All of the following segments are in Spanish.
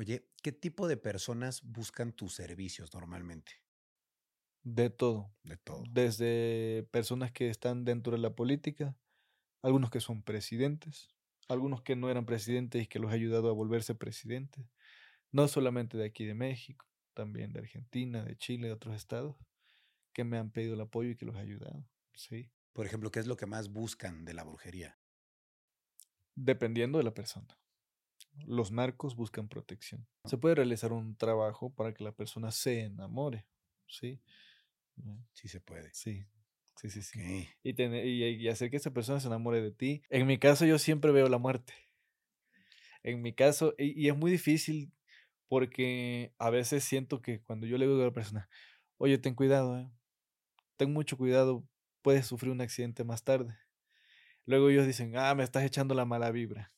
Oye, ¿qué tipo de personas buscan tus servicios normalmente? De todo. De todo. Desde personas que están dentro de la política, algunos que son presidentes, algunos que no eran presidentes y que los ha ayudado a volverse presidentes. No solamente de aquí de México, también de Argentina, de Chile, de otros estados, que me han pedido el apoyo y que los he ayudado. Sí. Por ejemplo, ¿qué es lo que más buscan de la brujería? Dependiendo de la persona. Los narcos buscan protección. Se puede realizar un trabajo para que la persona se enamore, ¿sí? Sí se puede. Sí, sí, sí, sí. Y, tener- y, y hacer que esa persona se enamore de ti. En mi caso, yo siempre veo la muerte. En mi caso, y, y es muy difícil porque a veces siento que cuando yo le digo a la persona, oye, ten cuidado, eh, ten mucho cuidado, puedes sufrir un accidente más tarde. Luego ellos dicen, ah, me estás echando la mala vibra.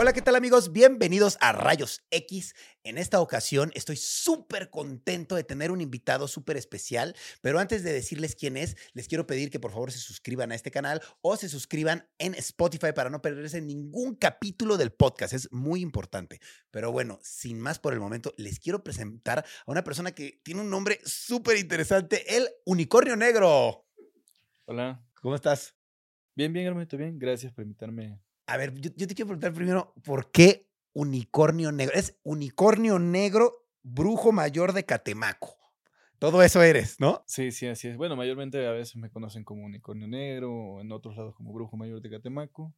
Hola, ¿qué tal amigos? Bienvenidos a Rayos X. En esta ocasión estoy súper contento de tener un invitado súper especial, pero antes de decirles quién es, les quiero pedir que por favor se suscriban a este canal o se suscriban en Spotify para no perderse ningún capítulo del podcast. Es muy importante. Pero bueno, sin más por el momento, les quiero presentar a una persona que tiene un nombre súper interesante, el Unicornio Negro. Hola. ¿Cómo estás? Bien, bien, hermanito, bien. Gracias por invitarme. A ver, yo, yo te quiero preguntar primero, ¿por qué unicornio negro? Es unicornio negro, brujo mayor de Catemaco. Todo eso eres, ¿no? Sí, sí, así es. Bueno, mayormente a veces me conocen como unicornio negro, o en otros lados como brujo mayor de Catemaco.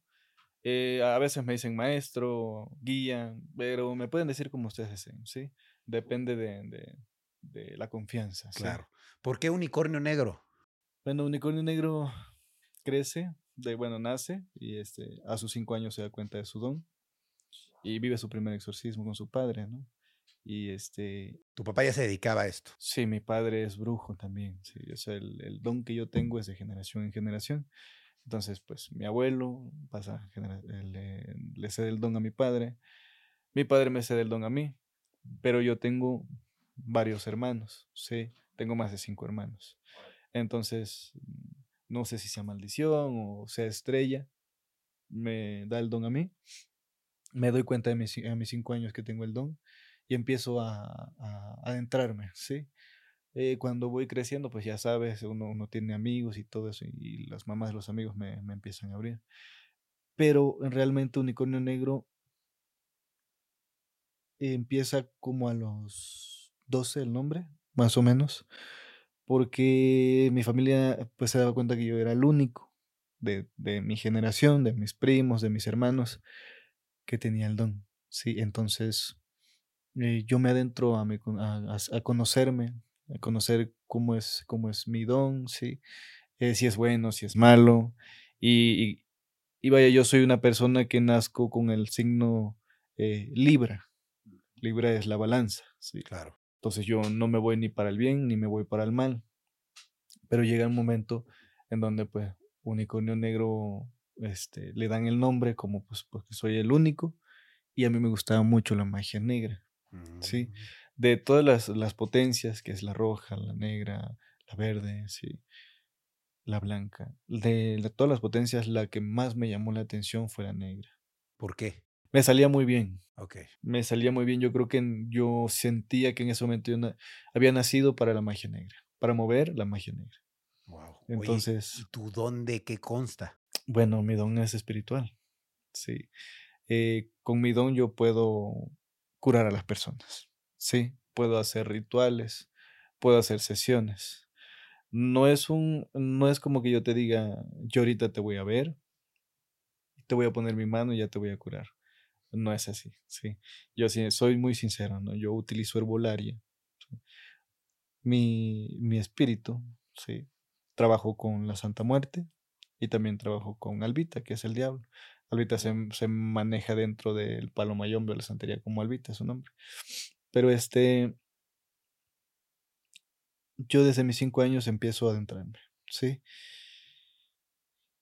Eh, a veces me dicen maestro, guía, pero me pueden decir como ustedes deseen, ¿sí? Depende de, de- de la confianza. ¿sí? Claro. ¿Por qué unicornio negro? Bueno, unicornio negro crece, de, bueno, nace y este, a sus cinco años se da cuenta de su don y vive su primer exorcismo con su padre, ¿no? Y este, Tu papá ya se dedicaba a esto. Sí, mi padre es brujo también. Sí, o sea, el, el don que yo tengo es de generación en generación. Entonces, pues mi abuelo pasa, genera- eh, le, le cede el don a mi padre. Mi padre me cede el don a mí. Pero yo tengo varios hermanos. Sí, tengo más de cinco hermanos. Entonces, no sé si sea maldición o sea estrella. Me da el don a mí. Me doy cuenta de mis, a mis cinco años que tengo el don y empiezo a, a adentrarme, ¿sí? Eh, cuando voy creciendo, pues ya sabes, uno, uno tiene amigos y todo eso, y las mamás de los amigos me, me empiezan a abrir. Pero realmente Unicornio Negro empieza como a los 12 el nombre, más o menos, porque mi familia pues se daba cuenta que yo era el único de, de mi generación, de mis primos, de mis hermanos, que tenía el don, ¿sí? Entonces eh, yo me adentro a, mi a, conocerme, a conocer cómo es, cómo es mi don, ¿sí? Eh, si es bueno, si es malo. Y vaya, yo soy una persona que nazco con el signo eh, Libra. Libra es la balanza, ¿sí? Claro. Entonces yo no me voy ni para el bien ni me voy para el mal. Pero llega un momento en donde pues Unicornio Negro este, le dan el nombre como pues porque soy el único y a mí me gustaba mucho la magia negra. Sí. Mm. De todas las, las potencias, que es la roja, la negra, la verde, sí, la blanca, de todas las potencias, la que más me llamó la atención fue la negra. ¿Por qué? Me salía muy bien, Ok. me salía muy bien. Yo creo que yo sentía que en ese momento yo na- había nacido para la magia negra, para mover la magia negra. Wow. Entonces- ¿y tu don de qué consta? Bueno, mi don es espiritual, sí. Eh, con mi don yo puedo curar a las personas, sí. Puedo hacer rituales, puedo hacer sesiones. No es un, no es como que yo te diga, yo ahorita te voy a ver, te voy a poner mi mano y ya te voy a curar. No es así, sí. Yo sí, soy muy sincero, ¿no? Yo utilizo herbolaria. ¿sí? Mi, mi espíritu, sí. Trabajo con la Santa Muerte y también trabajo con Albita, que es el diablo. Albita se, se maneja dentro del palo mayombe o la santería como Albita, es su nombre. Pero este, yo desde mis cinco años empiezo a adentrarme, ¿sí?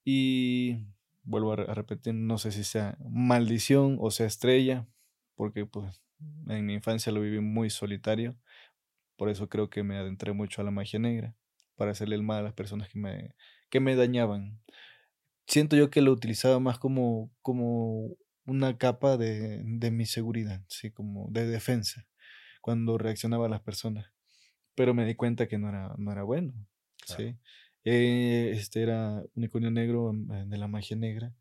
Y vuelvo a, re- a repetir, no sé si sea maldición o sea estrella, porque pues en mi infancia lo viví muy solitario, por eso creo que me adentré mucho a la magia negra, para hacerle el mal a las personas que me, que me dañaban. Siento yo que lo utilizaba más como, como una capa de, de mi seguridad, ¿sí? Como de defensa, cuando reaccionaba a las personas. Pero me di cuenta que no era, no era bueno, ¿sí? Eh, este era unicornio negro eh, de la magia negra.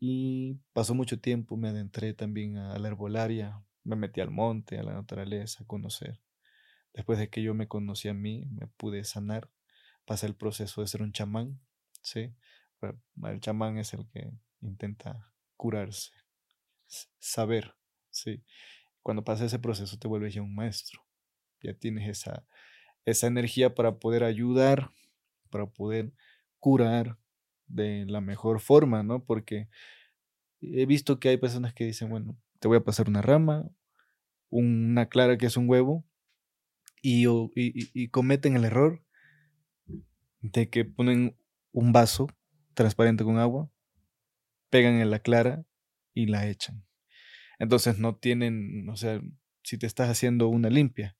Y pasó mucho tiempo, me adentré también a la herbolaria, me metí al monte, a la naturaleza, a conocer. Después de que yo me conocí a mí, me pude sanar, pasé el proceso de ser un chamán, ¿sí? El chamán es el que intenta curarse, saber, ¿sí? Cuando pasa ese proceso te vuelves ya un maestro, ya tienes esa, esa energía para poder ayudar, para poder curar de la mejor forma, ¿no? Porque he visto que hay personas que dicen, bueno, te voy a pasar una rama, una clara que es un huevo, y, y cometen el error de que ponen un vaso transparente con agua, pegan en la clara y la echan. Entonces no tienen, o sea, si te estás haciendo una limpia,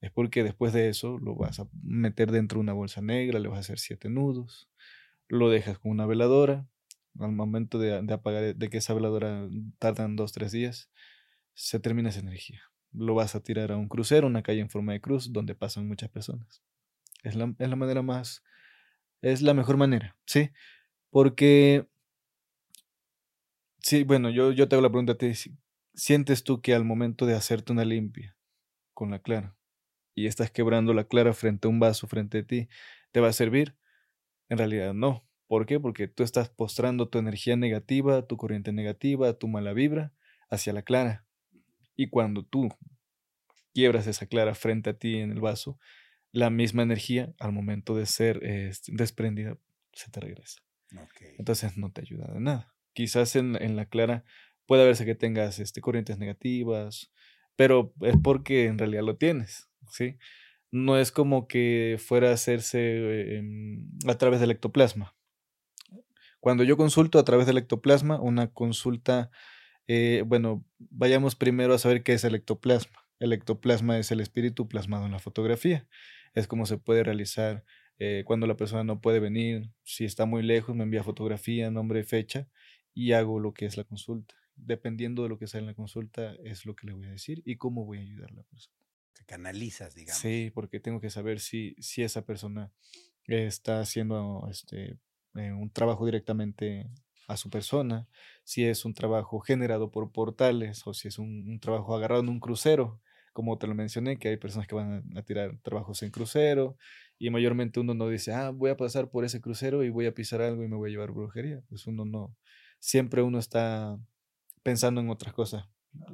es porque después de eso lo vas a meter dentro de una bolsa negra, le vas a hacer siete nudos, lo dejas con una veladora, al momento de, apagar, de que esa veladora tardan dos, tres días, se termina esa energía. Lo vas a tirar a un crucero, una calle en forma de cruz, donde pasan muchas personas. Es la, es la manera más, es la mejor manera, ¿sí? Porque, sí, bueno, yo, yo te hago la pregunta ti, ¿sientes tú que al momento de hacerte una limpia con la clara, y estás quebrando la clara frente a un vaso frente a ti, ¿te va a servir? En realidad no. ¿Por qué? Porque tú estás postrando tu energía negativa, tu corriente negativa, tu mala vibra hacia la clara. Y cuando tú quiebras esa clara frente a ti en el vaso, la misma energía al momento de ser este, desprendida se te regresa. Entonces no te ayuda de nada. Quizás en, en la clara puede verse que tengas este, corrientes negativas, pero es porque en realidad lo tienes. ¿Sí? No es como que fuera a hacerse em, a través del ectoplasma. Cuando yo consulto a través del ectoplasma, una consulta, eh, bueno, vayamos primero a saber qué es el ectoplasma. El ectoplasma es el espíritu plasmado en la fotografía. Es como se puede realizar eh, cuando la persona no puede venir. Si está muy lejos, me envía fotografía, nombre fecha y hago lo que es la consulta. Dependiendo de lo que sale en la consulta, es lo que le voy a decir y cómo voy a ayudar a la persona canalizas, digamos. Sí, porque tengo que saber si, si esa persona está haciendo este, eh, un trabajo directamente a su persona, si es un trabajo generado por portales o si es un, trabajo agarrado en un crucero, como te lo mencioné, que hay personas que van a, tirar trabajos en crucero y mayormente uno no dice, ah, voy a pasar por ese crucero y voy a pisar algo y me voy a llevar brujería. Pues uno no, siempre uno está pensando en otras cosas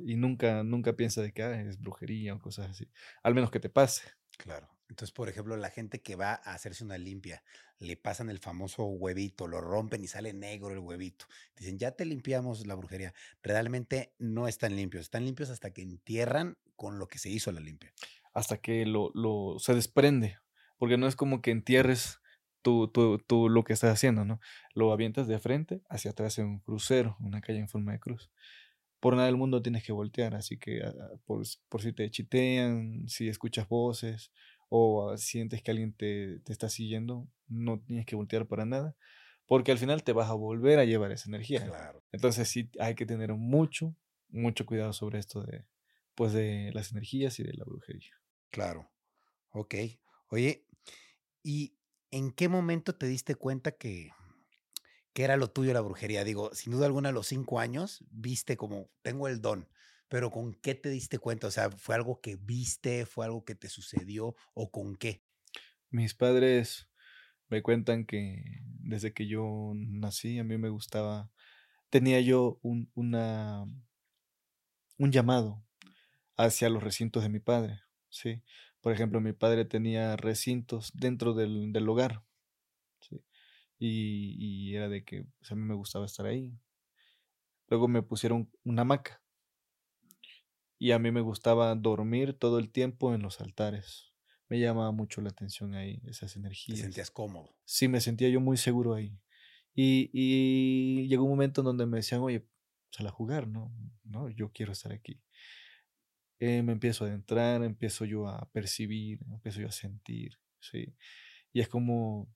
y nunca, nunca piensa de que ah, es brujería o cosas así. Al menos que te pase. Claro. Entonces, por ejemplo, la gente que va a hacerse una limpia, le pasan el famoso huevito, lo rompen y sale negro el huevito. Dicen, ya te limpiamos la brujería. Realmente no están limpios. Están limpios hasta que entierran con lo que se hizo la limpia. Hasta que lo, lo se desprende. Porque no es como que entierres tú, tú, tú, lo que estás haciendo, ¿no? Lo avientas de frente hacia atrás en un crucero, una calle en forma de cruz por nada del mundo tienes que voltear, así que ah, por, por, si te chitean, si escuchas voces o sientes que alguien te, te, está siguiendo, no tienes que voltear para nada, porque al final te vas a volver a llevar esa energía. Claro. Entonces sí hay que tener mucho, mucho cuidado sobre esto de, pues de las energías y de la brujería. Claro. Ok. Oye, ¿y en qué momento te diste cuenta que ¿Qué era lo tuyo la brujería? Digo, sin duda alguna a los cinco años viste como, tengo el don, pero ¿con qué te diste cuenta? O sea, ¿fue algo que viste? ¿Fue algo que te sucedió? ¿O con qué? Mis padres me cuentan que desde que yo nací, a mí me gustaba, tenía yo un, un llamado hacia los recintos de mi padre, ¿sí? Por ejemplo, mi padre tenía recintos dentro del, del hogar, y, era de que pues, a mí me gustaba estar ahí. Luego me pusieron una hamaca y a mí me gustaba dormir todo el tiempo en los altares. Me llamaba mucho la atención ahí, esas energías. ¿Te sentías cómodo? Sí, me sentía yo muy seguro ahí. Y, y llegó un momento en donde me decían, oye, sal a jugar, ¿no? No, yo quiero estar aquí. Eh, me empiezo a adentrar, empiezo yo a percibir, empiezo yo a sentir, ¿sí? Y es como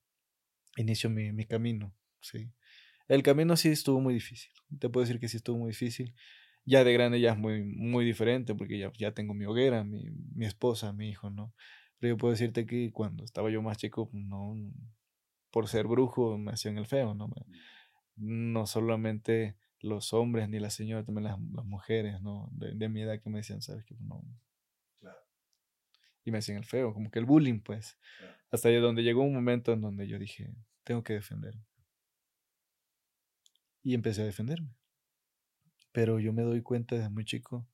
inicio mi, mi camino, ¿sí? El camino sí estuvo muy difícil. Te puedo decir que sí estuvo muy difícil. Ya de grande ya es muy, muy diferente porque ya, ya tengo mi hoguera, mi, mi esposa, mi hijo, ¿no? Pero yo puedo decirte que cuando estaba yo más chico, no, por ser brujo me hacían el feo, ¿no? No solamente los hombres ni las señoras, también las, mujeres, ¿no? De, mi edad que me decían, ¿sabes qué? No. Y me hacían el feo, como que el bullying, pues. Hasta ahí donde llegó un momento en donde yo dije, tengo que defenderme. Y empecé a defenderme. Pero yo me doy cuenta desde muy chico.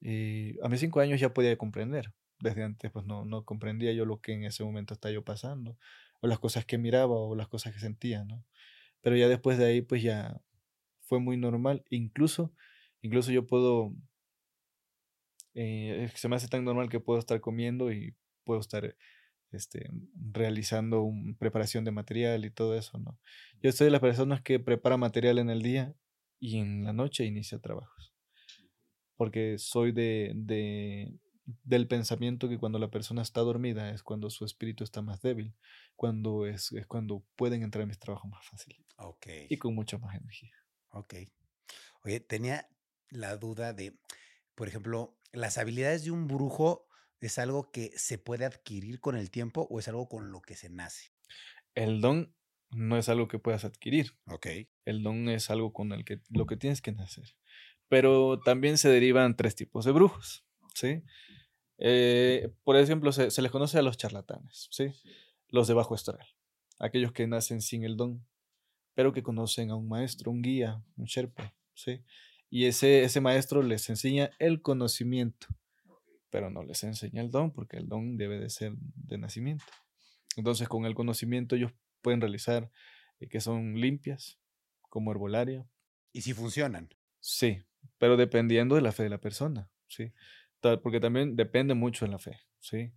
Y a mis cinco años ya podía comprender. Desde antes, pues no, no comprendía yo lo que en ese momento estaba yo pasando. O las cosas que miraba o las cosas que sentía, ¿no? Pero ya después de ahí, pues ya fue muy normal. Incluso, incluso yo puedo. Eh, se me hace tan normal que puedo estar comiendo y puedo estar este, realizando una preparación de material y todo eso, ¿no? Yo soy de las personas que prepara material en el día y en la noche inicia trabajos. Porque soy de, de, del pensamiento que cuando la persona está dormida es cuando su espíritu está más débil, cuando es, es cuando pueden entrar en mis trabajos más fácil. Y con mucha más energía. Ok. Oye, tenía la duda de, por ejemplo, las habilidades de un brujo ¿Es algo que se puede adquirir con el tiempo o es algo con lo que se nace? El don no es algo que puedas adquirir. Ok. El don es algo con el que lo que tienes que nacer. Pero también se derivan tres tipos de brujos, ¿sí? Eh, por ejemplo, se, les conoce a los charlatanes, ¿sí? Los de bajo astral. Aquellos que nacen sin el don, pero que conocen a un maestro, un guía, un sherpa, ¿sí? Y ese, ese maestro les enseña el conocimiento pero no les enseña el don porque el don debe de ser de nacimiento. Entonces con el conocimiento ellos pueden realizar eh, que son limpias, como herbolaria. ¿Y si funcionan? Sí, pero dependiendo de la fe de la persona, ¿sí? Porque también depende mucho de la fe, ¿sí?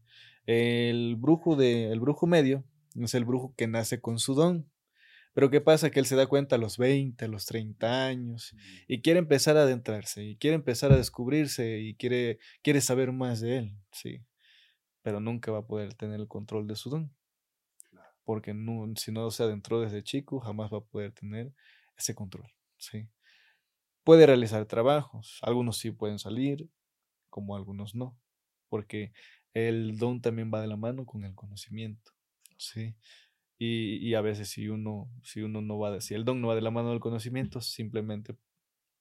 El brujo, de, el brujo medio es el brujo que nace con su don, pero ¿qué pasa? Que él se da cuenta a los 20, a los 30 años y quiere empezar a adentrarse y quiere empezar a descubrirse y quiere, quiere saber más de él, sí. Pero nunca va a poder tener el control de su don. Porque no, si no se adentró desde chico, jamás va a poder tener ese control, sí. Puede realizar trabajos, algunos sí pueden salir, como algunos no, porque el don también va de la mano con el conocimiento, sí. Y, a veces si uno, si uno no va, de, si el don no va de la mano del conocimiento, simplemente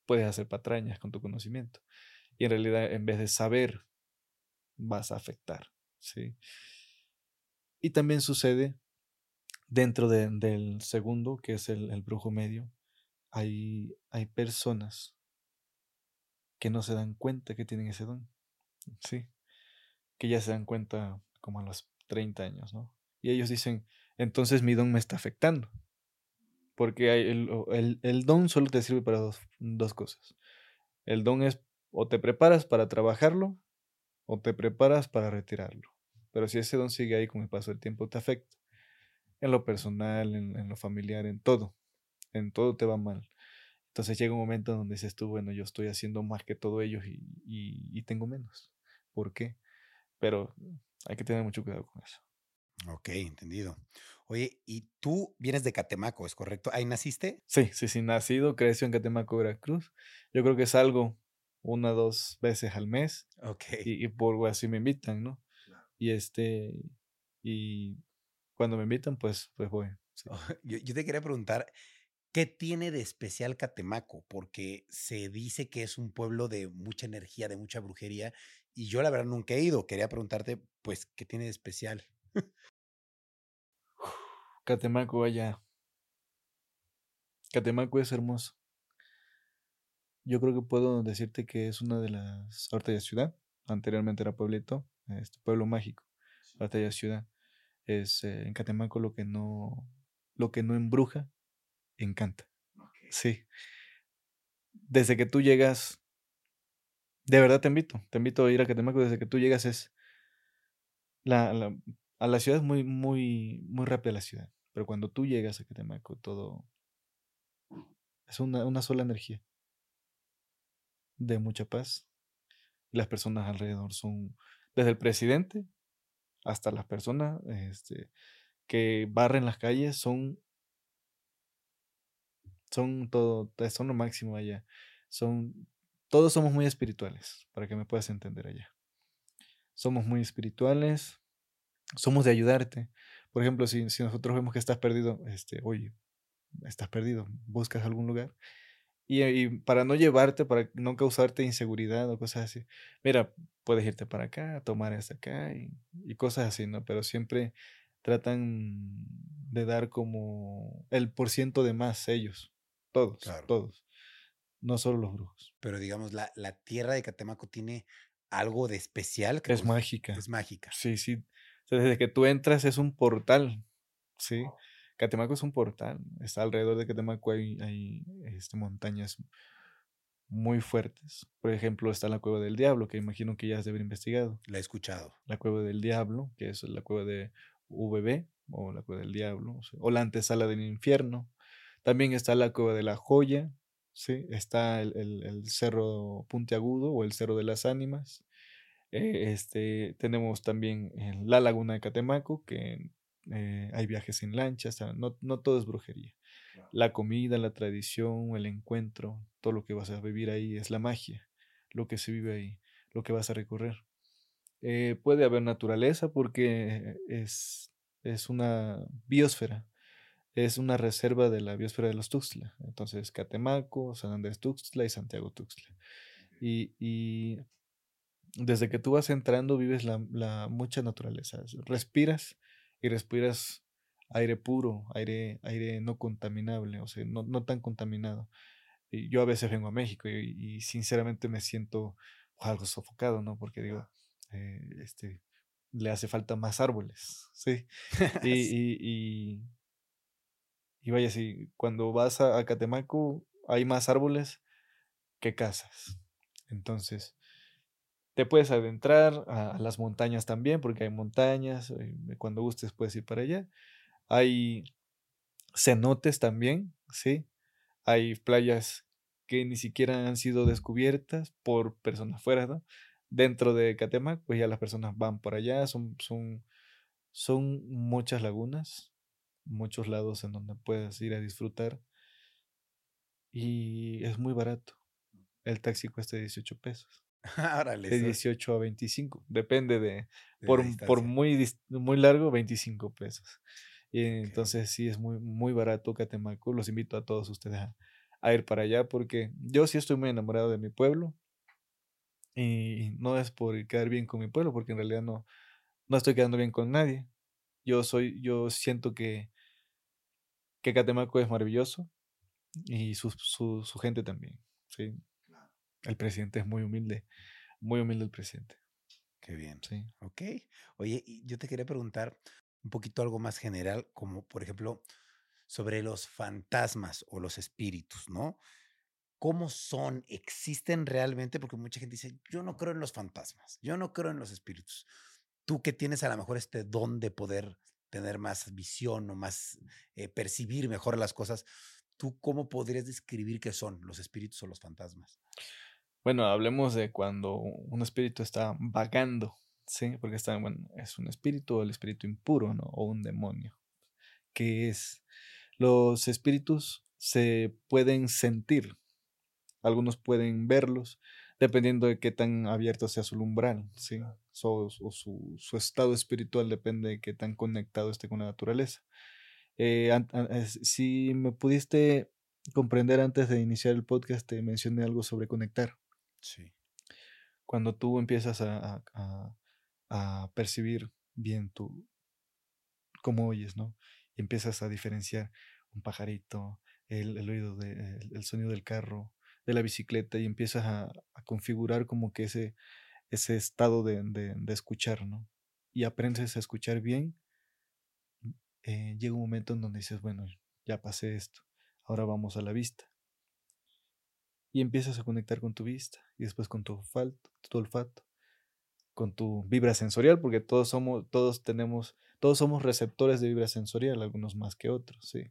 puedes hacer patrañas con tu conocimiento. Y en realidad, en vez de saber, vas a afectar. ¿sí? Y también sucede dentro del segundo, que es el, brujo medio, hay, hay personas que no se dan cuenta que tienen ese don. ¿sí? Que ya se dan cuenta como a los 30 años, ¿no? Y ellos dicen, entonces mi don me está afectando. Porque el, don solo te sirve para dos, dos, cosas. El don es o te preparas para trabajarlo o te preparas para retirarlo. Pero si ese don sigue ahí con el paso del tiempo, te afecta. En lo personal, en, lo familiar, en todo. En todo te va mal. Entonces llega un momento donde dices tú, bueno, yo estoy haciendo más que todo ellos y, y tengo menos. ¿Por qué? Pero hay que tener mucho cuidado con eso. Ok, entendido. Oye, y tú vienes de Catemaco, ¿es correcto? ¿Ahí naciste? Sí, sí, sí, nacido, creció en Catemaco, Veracruz. Yo creo que es algo una o dos veces al mes. Ok. Y, por así me invitan, ¿no? Y este, y cuando me invitan, pues, pues voy. yo, yo te quería preguntar, ¿Qué tiene de especial Catemaco? Porque se dice que es un pueblo de mucha energía, de mucha brujería, y yo la verdad nunca he ido. Quería preguntarte, pues, ¿qué tiene de especial? Catemaco, vaya. Catemaco es hermoso. Yo creo que puedo decirte que es una de las. Ahorita ya ciudad. Anteriormente era pueblito. Este pueblo mágico. Ahorita ya ciudad. Es eh, en Catemaco lo que no. Lo que no embruja, encanta. Sí. Desde que tú llegas. De verdad te invito. Te invito a ir a Catemaco. Desde que tú llegas es. La, la, a la ciudad es muy, muy, muy rápida la ciudad. Pero cuando tú llegas a Catemaco, todo es una, una sola energía de mucha paz. Las personas alrededor son, desde el presidente hasta las personas este, que barren las calles, son son todo, son lo máximo allá. Son, todos somos muy espirituales, para que me puedas entender allá. Somos muy espirituales, somos de ayudarte. Por ejemplo, si, si nosotros vemos que estás perdido, este, oye, estás perdido, buscas algún lugar. Y, para no llevarte, para no causarte inseguridad o cosas así, mira, puedes irte para acá, tomar hasta acá y, y cosas así, ¿no? Pero siempre tratan de dar como el por ciento de más ellos, todos, todos, no solo los brujos. Pero digamos, la, la tierra de Catemaco tiene algo de especial. Que es mágica. Es mágica. Sí, sí. Desde que tú entras es un portal, ¿sí? Catemaco es un portal. Está alrededor de Catemaco hay, hay este, montañas muy fuertes. Por ejemplo, está la Cueva del Diablo, que imagino que ya has de haber investigado. La he escuchado. La Cueva del Diablo, que es la cueva de VB, o la cueva del diablo, o, la antesala del infierno. También está la cueva de la joya, ¿sí? está el, el, cerro puntiagudo o el cerro de las ánimas. Eh, este, tenemos también la laguna de Catemaco, que eh, hay viajes en lanchas, no, no todo es brujería. La comida, la tradición, el encuentro, todo lo que vas a vivir ahí es la magia, lo que se vive ahí, lo que vas a recorrer. Eh, puede haber naturaleza porque es, es una biosfera, es una reserva de la biosfera de los Tuxtla. Entonces, Catemaco, San Andrés Tuxtla y Santiago Tuxtla. Y, desde que tú vas entrando vives la, la, mucha naturaleza. Respiras y respiras aire puro, aire, aire no contaminable, o sea, no, no tan contaminado. Y yo a veces vengo a México y, y sinceramente me siento algo sofocado, ¿no? Porque digo, eh, este, le hace falta más árboles, ¿sí? Y, y, vaya, sí, cuando vas a, Catemaco hay más árboles que casas. Entonces, te puedes adentrar a, las montañas también, porque hay montañas, eh, cuando gustes puedes ir para allá. Hay cenotes también, ¿sí? Hay playas que ni siquiera han sido descubiertas por personas fuera, ¿no? dentro de Catemac, pues ya las personas van por allá, son, son, son muchas lagunas, muchos lados en donde puedes ir a disfrutar y es muy barato. El taxi cuesta 18 pesos. de 18 a 25, depende de, por, por, muy, muy largo, 25 pesos. Y entonces sí es muy, muy barato Catemaco. Los invito a todos ustedes a, a ir para allá porque yo sí estoy muy enamorado de mi pueblo. Y no es por quedar bien con mi pueblo, porque en realidad no, no estoy quedando bien con nadie. Yo soy, yo siento que, que Catemaco es maravilloso y su, su, su gente también. ¿sí? El presidente es muy humilde, muy humilde el presidente. Qué bien. Sí. Ok. Oye, yo te quería preguntar un poquito algo más general, como por ejemplo sobre los fantasmas o los espíritus, ¿no? cómo son, existen realmente, porque mucha gente dice, yo no creo en los fantasmas, yo no creo en los espíritus. Tú que tienes a lo mejor este don de poder tener más visión o más eh, percibir mejor las cosas, ¿tú cómo podrías describir qué son los espíritus o los fantasmas? Bueno, hablemos de cuando un espíritu está vagando, ¿sí? Porque está, bueno, es un espíritu el espíritu impuro, ¿no? O un demonio. ¿Qué es? Los espíritus se pueden sentir, algunos pueden verlos, dependiendo de qué tan abierto sea su umbral, ¿sí? o su, estado espiritual depende de qué tan conectado esté con la naturaleza. Eh, si me pudiste comprender antes de iniciar el podcast, te mencioné algo sobre conectar. Sí. Cuando tú empiezas a, percibir bien tu, cómo oyes, ¿no? Y empiezas a diferenciar un pajarito, el, oído, de, el, sonido del carro, de la bicicleta y empiezas a, configurar como que ese, ese estado de, escuchar, ¿no? Y aprendes a escuchar bien, eh, llega un momento en donde dices, bueno, ya pasé esto, ahora vamos a la vista. Y empiezas a conectar con tu vista y después con tu olfato, con tu vibra sensorial, porque todos somos, todos tenemos, todos somos receptores de vibra sensorial, algunos más que otros, sí.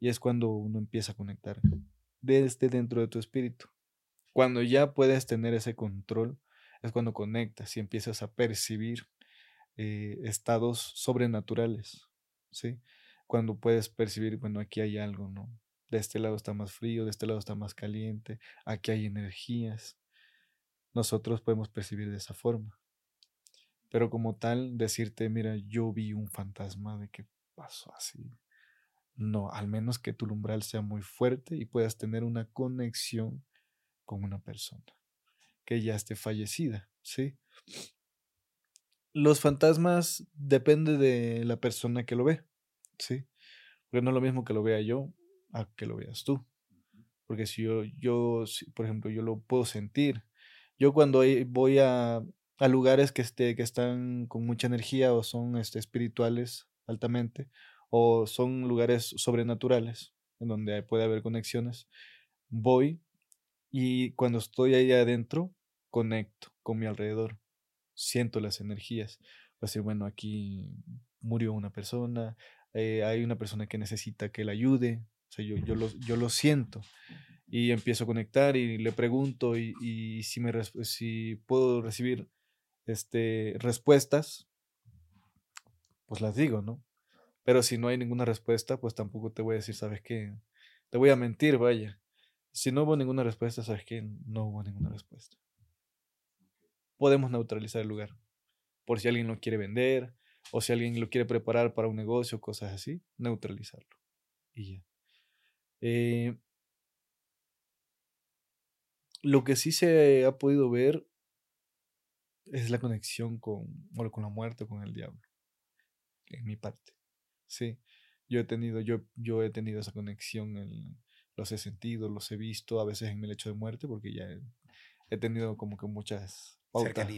Y es cuando uno empieza a conectar desde dentro de tu espíritu. Cuando ya puedes tener ese control, es cuando conectas y empiezas a percibir eh, estados sobrenaturales, ¿sí? Cuando puedes percibir, bueno, aquí hay algo, ¿no? De este lado está más frío, de este lado está más caliente, aquí hay energías. Nosotros podemos percibir de esa forma. Pero como tal, decirte, mira, yo vi un fantasma de que pasó así. No, al menos que tu umbral sea muy fuerte y puedas tener una conexión con una persona que ya esté fallecida, ¿sí? Los fantasmas depende de la persona que lo ve, ¿sí? Porque no es lo mismo que lo vea yo a que lo veas tú. Porque si yo, yo por ejemplo, yo lo puedo sentir. Yo cuando voy a, a lugares que, este, que están con mucha energía o son este, espirituales altamente, o son lugares sobrenaturales, en donde puede haber conexiones, voy y cuando estoy ahí adentro, conecto con mi alrededor, siento las energías. Va a decir, bueno, aquí murió una persona, eh, hay una persona que necesita que la ayude, o sea, yo, yo, lo, yo lo siento y empiezo a conectar y le pregunto y, y si, me, si puedo recibir este, respuestas, pues las digo, ¿no? Pero si no hay ninguna respuesta, pues tampoco te voy a decir, ¿sabes qué? Te voy a mentir, vaya. Si no hubo ninguna respuesta, ¿sabes qué? No hubo ninguna respuesta. Podemos neutralizar el lugar. Por si alguien lo quiere vender, o si alguien lo quiere preparar para un negocio, cosas así, neutralizarlo. Y ya. Eh, lo que sí se ha podido ver es la conexión con, con la muerte o con el diablo. En mi parte. Sí. Yo he tenido, yo, yo he tenido esa conexión, los he sentido, los he visto, a veces en mi lecho de muerte, porque ya he, tenido como que muchas pautas,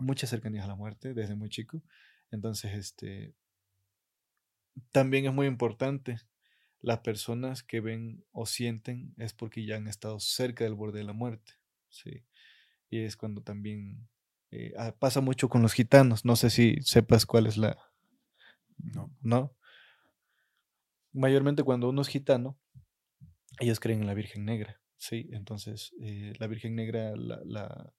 muchas cercanías a la muerte desde muy chico. Entonces, este, también es muy importante las personas que ven o sienten es porque ya han estado cerca del borde de la muerte, sí. Y es cuando también eh, ah, pasa mucho con los gitanos. No sé si sepas cuál es la. No. ¿No? Mayormente cuando uno es gitano, ellos creen en la Virgen Negra, ¿sí? Entonces, eh, la Virgen Negra la, la,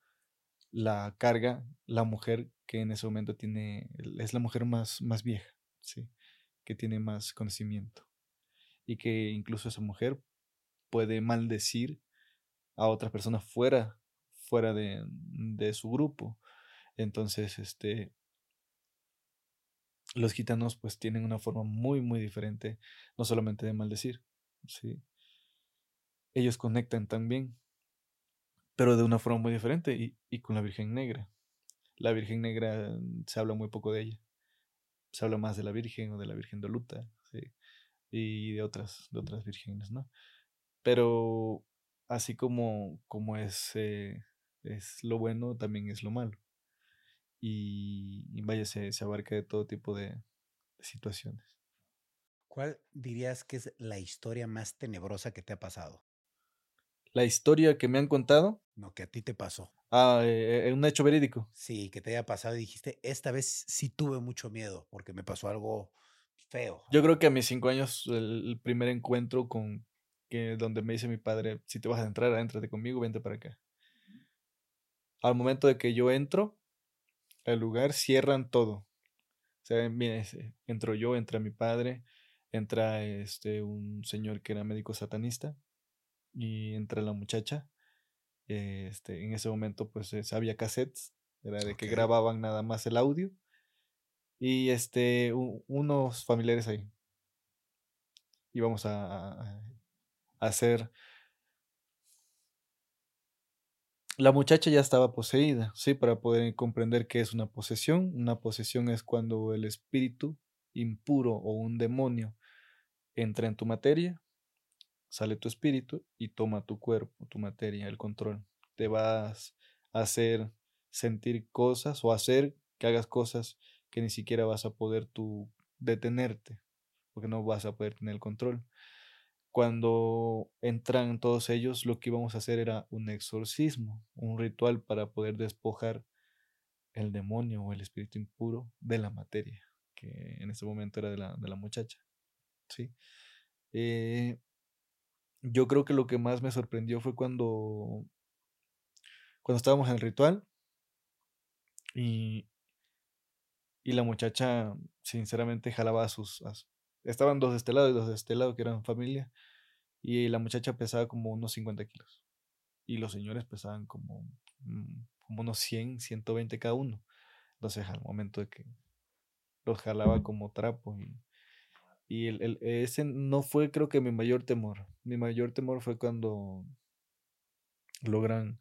la, carga la mujer que en ese momento tiene, es la mujer más, más vieja, ¿sí? Que tiene más conocimiento. Y que incluso esa mujer puede maldecir a otras personas fuera fuera de, de su grupo. Entonces, este, los gitanos pues tienen una forma muy, muy diferente, no solamente de maldecir, ¿sí? Ellos conectan también, pero de una forma muy diferente y, y, con la Virgen Negra. La Virgen Negra mm, se habla muy poco de ella. Se habla más de la Virgen o de la Virgen de Luta, ¿sí? Y de otras, de otras vírgenes, ¿no? Pero así como, como es eh, es lo bueno, también es lo malo. Y, vaya, se, abarca de todo tipo de, situaciones. ¿Cuál dirías que es la historia más tenebrosa que te ha pasado? La historia que me han contado. No, que a ti te pasó. Ah, eh, eh, un hecho verídico. Sí, que te haya pasado y dijiste, esta vez sí tuve mucho miedo porque me pasó algo feo. Yo creo que a mis cinco años, el, primer encuentro con que donde me dice mi padre, si te vas a entrar, entrate conmigo, vente para acá. Al momento de que yo entro, el lugar cierran todo. O sea, mire, entro yo, entra mi padre, entra este un señor que era médico satanista y entra la muchacha. Este, en ese momento pues había cassettes, era de que grababan nada más el audio y este unos familiares ahí. Íbamos a, a hacer La muchacha ya estaba poseída, sí, para poder comprender qué es una posesión. Una posesión es cuando el espíritu impuro o un demonio entra en tu materia, sale tu espíritu y toma tu cuerpo, tu materia, el control. Te vas a hacer sentir cosas o hacer que hagas cosas que ni siquiera vas a poder tú detenerte, porque no vas a poder tener el control cuando entran todos ellos, lo que íbamos a hacer era un exorcismo, un ritual para poder despojar el demonio o el espíritu impuro de la materia, que en ese momento era de la, de la muchacha. ¿sí? Eh, yo creo que lo que más me sorprendió fue cuando, cuando estábamos en el ritual y, y la muchacha sinceramente jalaba a sus, estaban dos de este lado y dos de este lado que eran familia Y la muchacha pesaba como unos 50 kilos. Y los señores pesaban como, mm, como unos 100, 120 cada uno. Entonces, al momento de que los jalaba como trapo. Y, y el, ese no fue, creo que, mi mayor temor. Mi mayor temor fue cuando logran,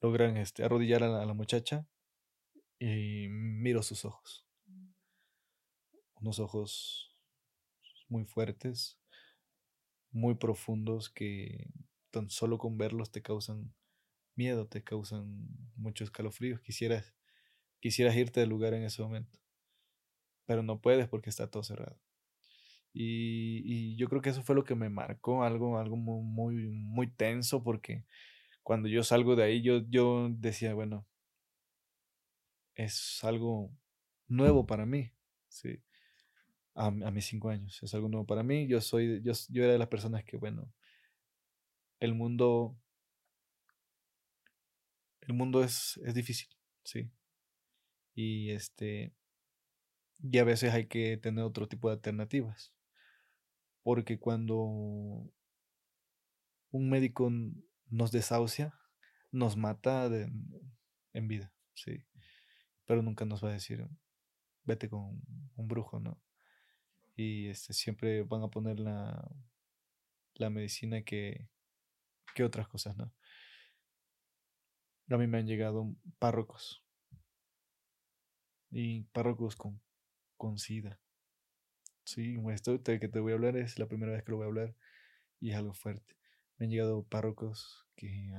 logran este, arrodillar a la muchacha y miro sus ojos. Unos ojos muy fuertes, muy profundos que tan solo con verlos te causan miedo, te causan mucho escalofríos. Quisieras, quisieras irte del lugar en ese momento, pero no puedes porque está todo cerrado. Y, y, yo creo que eso fue lo que me marcó, algo, algo muy, muy, tenso, porque cuando yo salgo de ahí, yo, yo decía, bueno, es algo nuevo para mí, ¿sí? A, a, mis cinco años, es algo nuevo para mí. Yo soy, yo, yo era de las personas que, bueno, el mundo, el mundo es, es difícil, ¿sí? Y este, y a veces hay que tener otro tipo de alternativas. Porque cuando un médico nos desahucia, nos mata de, en vida, ¿sí? pero nunca nos va a decir, vete con un brujo, ¿no? Y este, siempre van a poner la, la medicina que, que otras cosas, ¿no? A mí me han llegado párrocos. Y párrocos con, con sida. Sí, esto que te voy a hablar es la primera vez que lo voy a hablar y es algo fuerte. Me han llegado párrocos que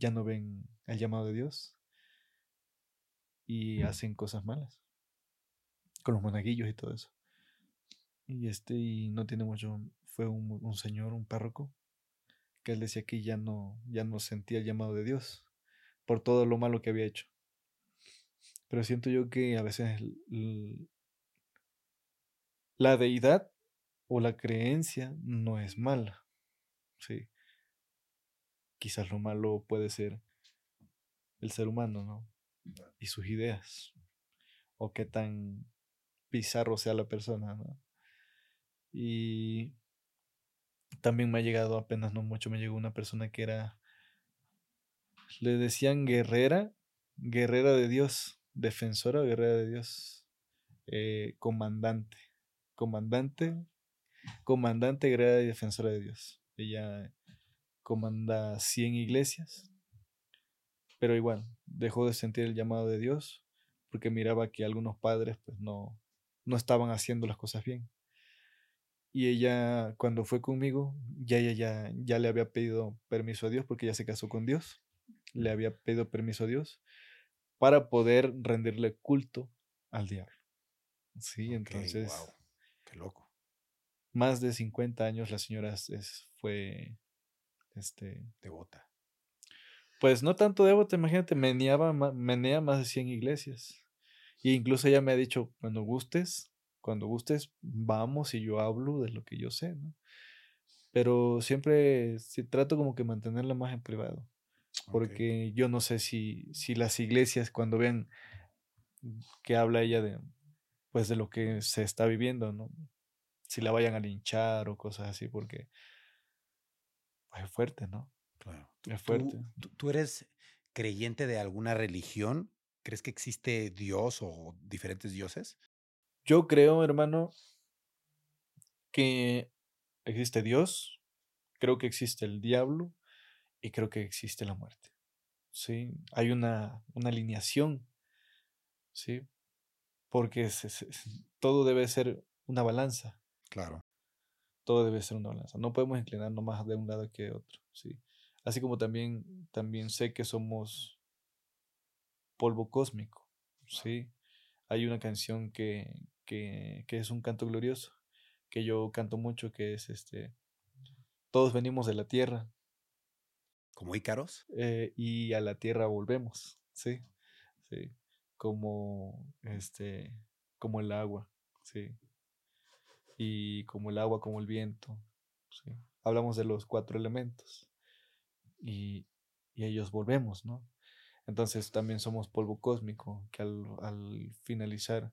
ya no ven el llamado de Dios y hacen cosas malas con los monaguillos y todo eso. Y este, y no tiene mucho, fue un, señor, un párroco, que él decía que ya no, ya no sentía el llamado de Dios por todo lo malo que había hecho. Pero siento yo que a veces la deidad o la creencia no es mala. Sí. Quizás lo malo puede ser el ser humano, ¿no? y sus ideas. O qué tan bizarro sea la persona, ¿no? Y también me ha llegado apenas no mucho, me llegó una persona que era, le decían guerrera, guerrera de Dios, defensora guerrera de Dios, eh, comandante, comandante, comandante guerrera y defensora de Dios. Ella comanda 100 iglesias pero igual, dejó de sentir el llamado de Dios porque miraba que algunos padres pues no, no estaban haciendo las cosas bien. Y ella, cuando fue conmigo, ya, ya, ya, ya le había pedido permiso a Dios porque ya se casó con Dios. Le había pedido permiso a Dios para poder rendirle culto al diablo. Sí, entonces. Qué loco. Más de 50 años la señora es, fue este, devota. Pues no tanto te imagínate, meneaba, menea más de 100 iglesias. E incluso ella me ha dicho, cuando gustes, cuando gustes, vamos y yo hablo de lo que yo sé, ¿no? Pero siempre si trato como que mantenerla más en privado. Porque yo no sé si, si las iglesias cuando vean que habla ella de pues de lo que se está viviendo, ¿no? Si la vayan a linchar o cosas así, porque pues, es fuerte, ¿no? Claro. Es fuerte. ¿Tú, eres creyente de alguna religión? ¿Crees que existe Dios o diferentes dioses? Yo creo, hermano, que existe Dios, creo que existe el diablo y creo que existe la muerte. ¿sí? Hay una, una alineación, ¿sí? Porque todo debe ser una balanza. Claro. Todo debe ser una balanza. No podemos inclinarnos más de un lado que de otro, ¿sí? Así como también, también sé que somos polvo cósmico, ¿sí? Hay una canción que, que, que es un canto glorioso, que yo canto mucho, que es este, todos venimos de la tierra. ¿Como Ícaros? Eh, y a la tierra volvemos, ¿sí? Sí. Como, este, como el agua, ¿sí? Y como el agua, como el viento, ¿sí? Hablamos de los cuatro elementos y, ellos volvemos, ¿no? Entonces también somos polvo cósmico que al, finalizar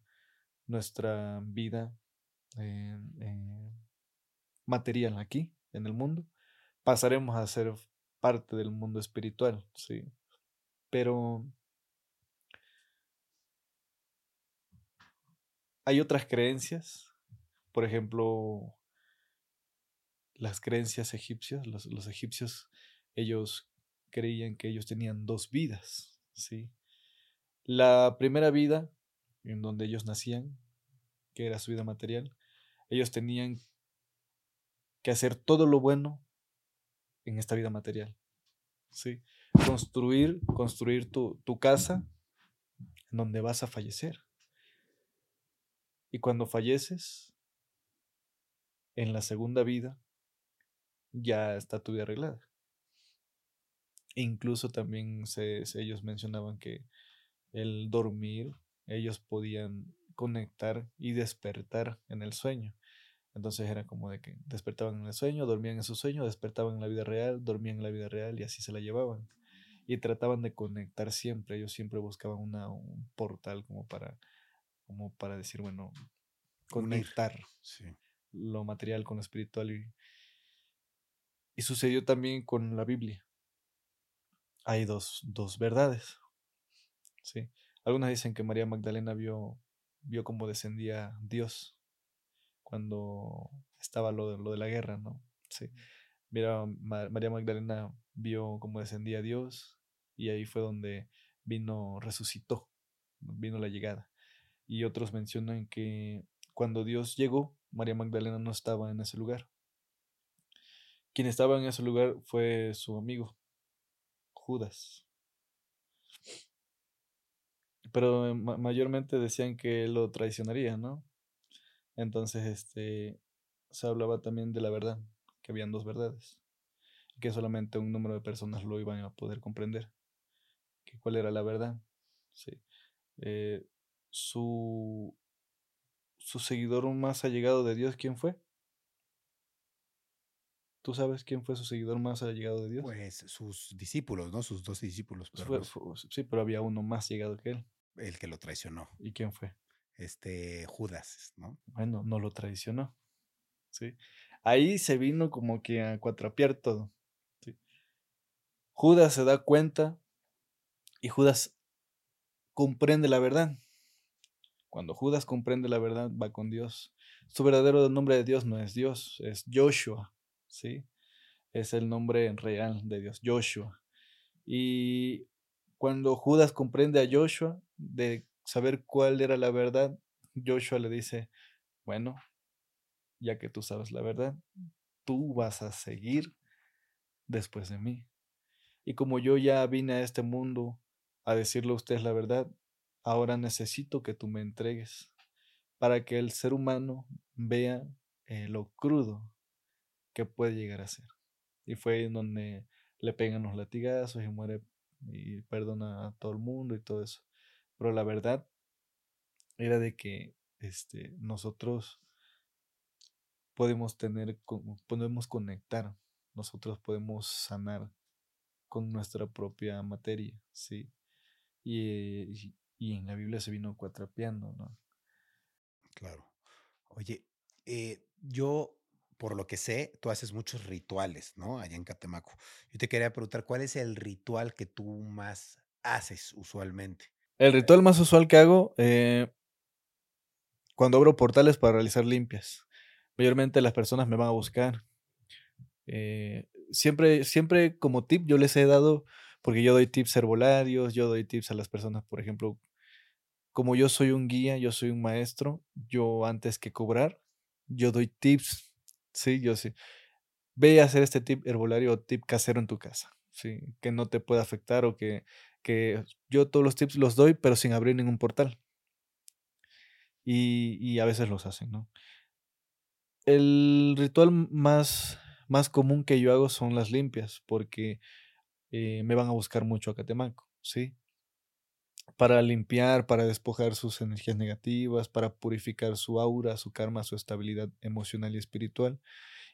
nuestra vida material aquí, en el mundo, pasaremos a ser parte del mundo espiritual, ¿sí? Pero hay otras creencias, por ejemplo, las creencias egipcias, los, los egipcios, ellos creían que ellos tenían dos vidas, ¿sí? La primera vida, en donde ellos nacían, que era su vida material, ellos tenían que hacer todo lo bueno en esta vida material. ¿sí? Construir, construir tu, tu casa en donde vas a fallecer. Y cuando falleces, en la segunda vida, ya está tu vida arreglada. Incluso también se, ellos mencionaban que el dormir, ellos podían conectar y despertar en el sueño. Entonces era como de que despertaban en el sueño, dormían en su sueño, despertaban en la vida real, dormían en la vida real y así se la llevaban. Y trataban de conectar siempre, ellos siempre buscaban una, un portal como para, como para decir, bueno, conectar lo material con lo espiritual. Y, y sucedió también con la Biblia. Hay dos, dos verdades. ¿sí? Algunas dicen que María Magdalena vio, vio cómo descendía Dios cuando estaba lo de, lo de la guerra, ¿no? Sí. Mira, María Magdalena vio cómo descendía Dios y ahí fue donde vino, resucitó, vino la llegada. Y otros mencionan que cuando Dios llegó, María Magdalena no estaba en ese lugar. Quien estaba en ese lugar fue su amigo, Judas. Pero mayormente decían que lo traicionaría, ¿no? Entonces, este, se hablaba también de la verdad, que habían dos verdades, que solamente un número de personas lo iban a poder comprender. Que cuál era la verdad. Sí. Eh, su, su seguidor más allegado de Dios, ¿quién fue? ¿Tú sabes quién fue su seguidor más allegado de Dios? Pues sus discípulos, ¿no? Sus dos discípulos. sí, pero había uno más llegado que él. El que lo traicionó. ¿Y quién fue? este, Judas, ¿no? Bueno, no lo traicionó. ¿sí? Ahí se vino como que a cuatrapear todo. ¿sí? Judas se da cuenta y Judas comprende la verdad. Cuando Judas comprende la verdad, va con Dios. Su verdadero nombre de Dios no es Dios, es Joshua, ¿sí? Es el nombre real de Dios, Joshua. Y cuando Judas comprende a Joshua, de saber cuál era la verdad, Joshua le dice, bueno, ya que tú sabes la verdad, tú vas a seguir después de mí. Y como yo ya vine a este mundo a decirle a ustedes la verdad, ahora necesito que tú me entregues para que el ser humano vea eh, lo crudo que puede llegar a ser. Y fue en donde le pegan los latigazos y muere y perdona a todo el mundo y todo eso. Pero la verdad era de que este, nosotros podemos tener, podemos conectar, nosotros podemos sanar con nuestra propia materia, ¿sí? Y, en la Biblia se vino cuatrapeando, ¿no? Claro. Oye, eh, yo, por lo que sé, tú haces muchos rituales, ¿no? Allá en Catemaco. Yo te quería preguntar, ¿cuál es el ritual que tú más haces usualmente? El ritual más usual que hago, eh, cuando abro portales para realizar limpias, mayormente las personas me van a buscar. Eh, siempre, siempre como tip yo les he dado, porque yo doy tips herbolarios, yo doy tips a las personas, por ejemplo, como yo soy un guía, yo soy un maestro, yo antes que cobrar, yo doy tips, sí, yo sí. Ve a hacer este tip herbolario o tip casero en tu casa, sí, que no te pueda afectar o que que yo todos los tips los doy, pero sin abrir ningún portal. Y, a veces los hacen, ¿no? El ritual más, más común que yo hago son las limpias, porque eh, me van a buscar mucho a Catemaco, ¿sí? Para limpiar, para despojar sus energías negativas, para purificar su aura, su karma, su estabilidad emocional y espiritual.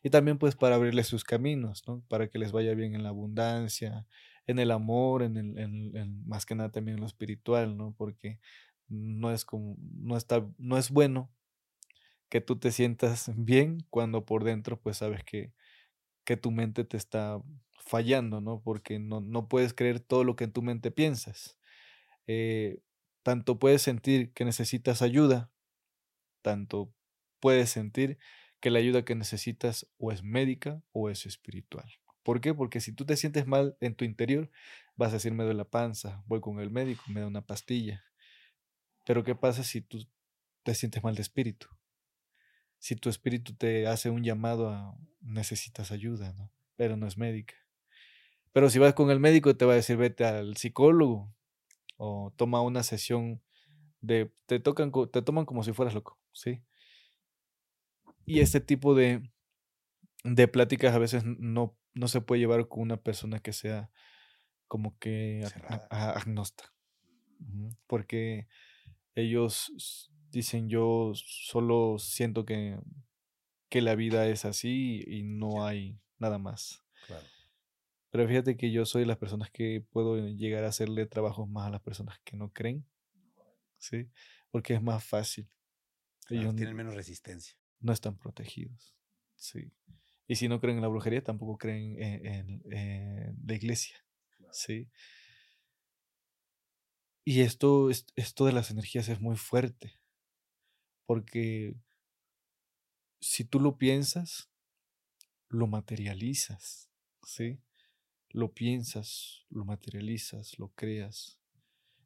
Y también pues para abrirles sus caminos, ¿no? Para que les vaya bien en la abundancia, en el amor, en el, en, más que nada también en lo espiritual, ¿no? Porque no es como, no está, no es bueno que tú te sientas bien cuando por dentro pues sabes que, que tu mente te está fallando, ¿no? Porque no, no puedes creer todo lo que en tu mente piensas. Eh, tanto puedes sentir que necesitas ayuda, tanto puedes sentir que la ayuda que necesitas o es médica o es espiritual. ¿Por qué? Porque si tú te sientes mal en tu interior, vas a decir me duele la panza, voy con el médico, me da una pastilla. Pero ¿qué pasa si tú te sientes mal de espíritu? Si tu espíritu te hace un llamado a necesitas ayuda. Pero no es médica. Pero si vas con el médico te va a decir vete al psicólogo o toma una sesión de te tocan te toman como si fueras loco, ¿sí? Y este tipo de de pláticas a veces no no se puede llevar con una persona que sea como que agnóstica. Porque ellos dicen yo solo siento que, que la vida es así y no hay nada más. Pero fíjate que yo soy de las personas que puedo llegar a hacerle trabajos más a las personas que no creen. ¿Sí? Porque es más fácil. ellos tienen menos resistencia. No están protegidos. Sí. Y si no creen en la brujería, tampoco creen en, la iglesia. ¿sí? Y esto, esto de las energías es muy fuerte. Porque si tú lo piensas, lo materializas. ¿sí? Lo piensas, lo materializas, lo creas.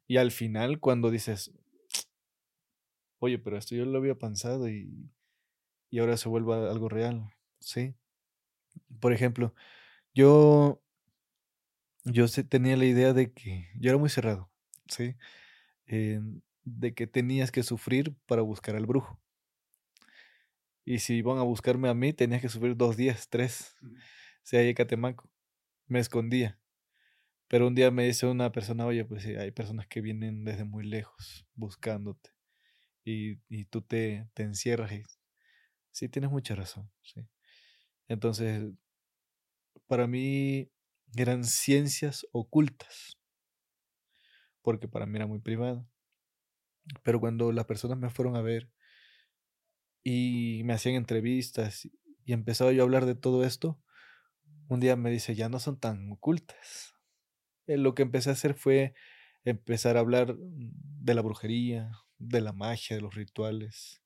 Y al final, cuando dices, oye, pero esto yo lo había pensado y, y ahora se vuelve algo real, ¿sí? Por ejemplo, yo, yo tenía la idea de que yo era muy cerrado, ¿sí? de que tenías que sufrir para buscar al brujo. Y si iban a buscarme a mí, tenías que sufrir dos días, tres. Si hay Catemaco. Me escondía. Pero un día me dice una persona, oye, pues hay personas que vienen desde muy lejos buscándote. Y, y tú te, te encierras sí, tienes mucha razón. Sí. Entonces, para mí eran ciencias ocultas, porque para mí era muy privado. Pero cuando las personas me fueron a ver y me hacían entrevistas y empezaba yo a hablar de todo esto, un día me dice, ya no son tan ocultas. Eh, lo que empecé a hacer fue empezar a hablar de la brujería, de la magia, de los rituales,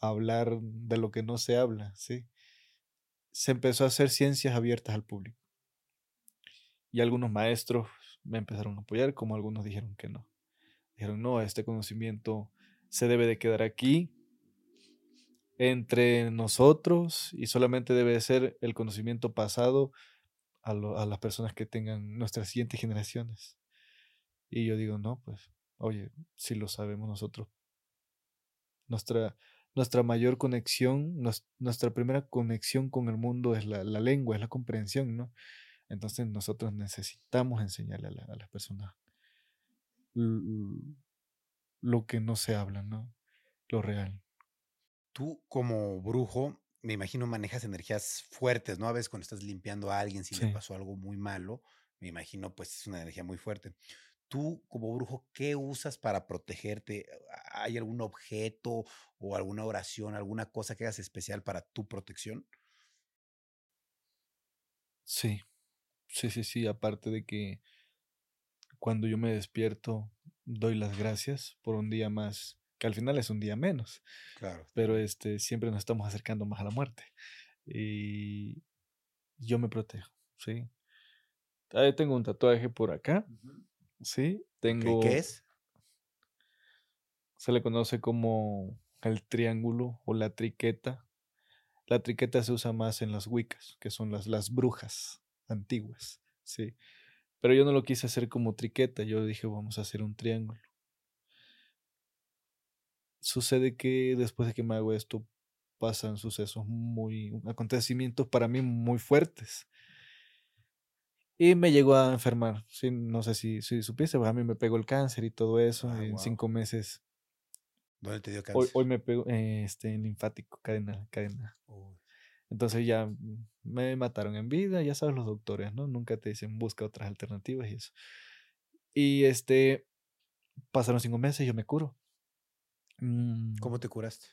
hablar de lo que no se habla, ¿sí? se empezó a hacer ciencias abiertas al público. Y algunos maestros me empezaron a apoyar, como algunos dijeron que no. Dijeron, no, este conocimiento se debe de quedar aquí, entre nosotros, y solamente debe ser el conocimiento pasado a, las personas que tengan nuestras siguientes generaciones. Y yo digo, no, pues, oye, si lo sabemos nosotros, nuestra, nuestra mayor conexión, nuestra primera conexión con el mundo es la, lengua, es la comprensión, ¿no? Entonces nosotros necesitamos enseñarle a, las personas lo que no se habla, ¿no? Lo real. Tú como brujo, me imagino manejas energías fuertes, ¿no? A veces cuando estás limpiando a alguien, si le pasó algo muy malo, me imagino pues es una energía muy fuerte. Tú como brujo, ¿qué usas para protegerte? ¿Hay algún objeto o alguna oración, alguna cosa que hagas especial para tu protección? Sí, sí, sí, sí. Aparte de que cuando yo me despierto, doy las gracias por un día más, que al final es un día menos. Claro. Pero este, siempre nos estamos acercando más a la muerte. Y yo me protejo, ¿sí? Ahí tengo un tatuaje por acá. Sí, tengo. ¿Qué es? Se le conoce como el triángulo o la triqueta. La triqueta se usa más en las wiccas, que son las, las brujas antiguas, sí. Pero yo no lo quise hacer como triqueta, yo dije vamos a hacer un triángulo. Sucede que después de que me hago esto pasan sucesos muy, acontecimientos para mí muy fuertes. Y me llegó a enfermar. Sí, no sé si, si supiese, pues a mí me pegó el cáncer y todo eso. Ah, en cinco meses. ¿Dónde te dio cáncer? Hoy, me pegó eh, este, linfático, cadena, cadena. Entonces ya me mataron en vida, ya sabes los doctores, ¿no? Nunca te dicen busca otras alternativas y eso. Y este, pasaron cinco meses y yo me curo. Mm. ¿Cómo te curaste?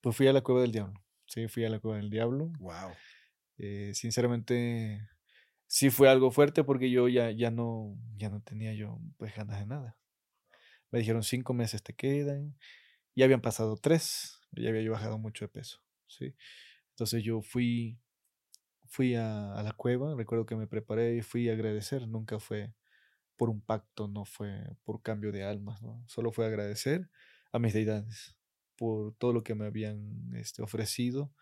Pues fui a la cueva del diablo. Sí, fui a la cueva del diablo. Wow. Eh, sinceramente, sí fue algo fuerte porque yo ya, ya, no, ya no tenía yo pues ganas de nada. Me dijeron cinco meses te quedan. Ya habían pasado tres. Ya había yo bajado mucho de peso. ¿sí? Entonces yo fui, fui a, a la cueva. Recuerdo que me preparé y fui a agradecer. Nunca fue por un pacto, no fue por cambio de almas. ¿no? Solo fue agradecer a mis deidades por todo lo que me habían este, ofrecido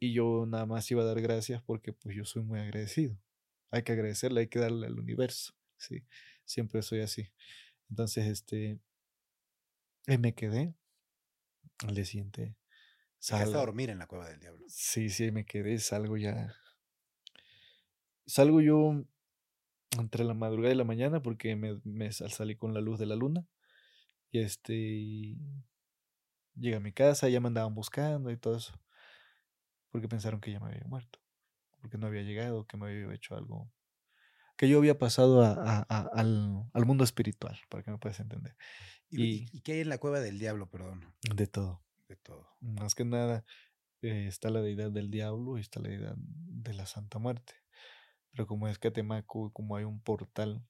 y yo nada más iba a dar gracias porque pues yo soy muy agradecido. Hay que agradecerle, hay que darle al universo, sí, siempre soy así. Entonces, este, ahí me quedé, al día siguiente salgo. a dormir en la cueva del diablo. Sí, sí, me quedé, salgo ya. Salgo yo entre la madrugada y la mañana porque me, me salí con la luz de la luna. Y este, Llegué a mi casa, ya me andaban buscando y todo eso. Porque pensaron que ya me había muerto. Porque no había llegado, que me había hecho algo. Que yo había pasado al, mundo espiritual, para que me puedas entender. ¿Y, qué hay en la cueva del diablo, perdón? De todo. De todo. Más que nada, eh, está la deidad del diablo y está la deidad de la Santa Muerte. Pero como es Catemaco, como hay un portal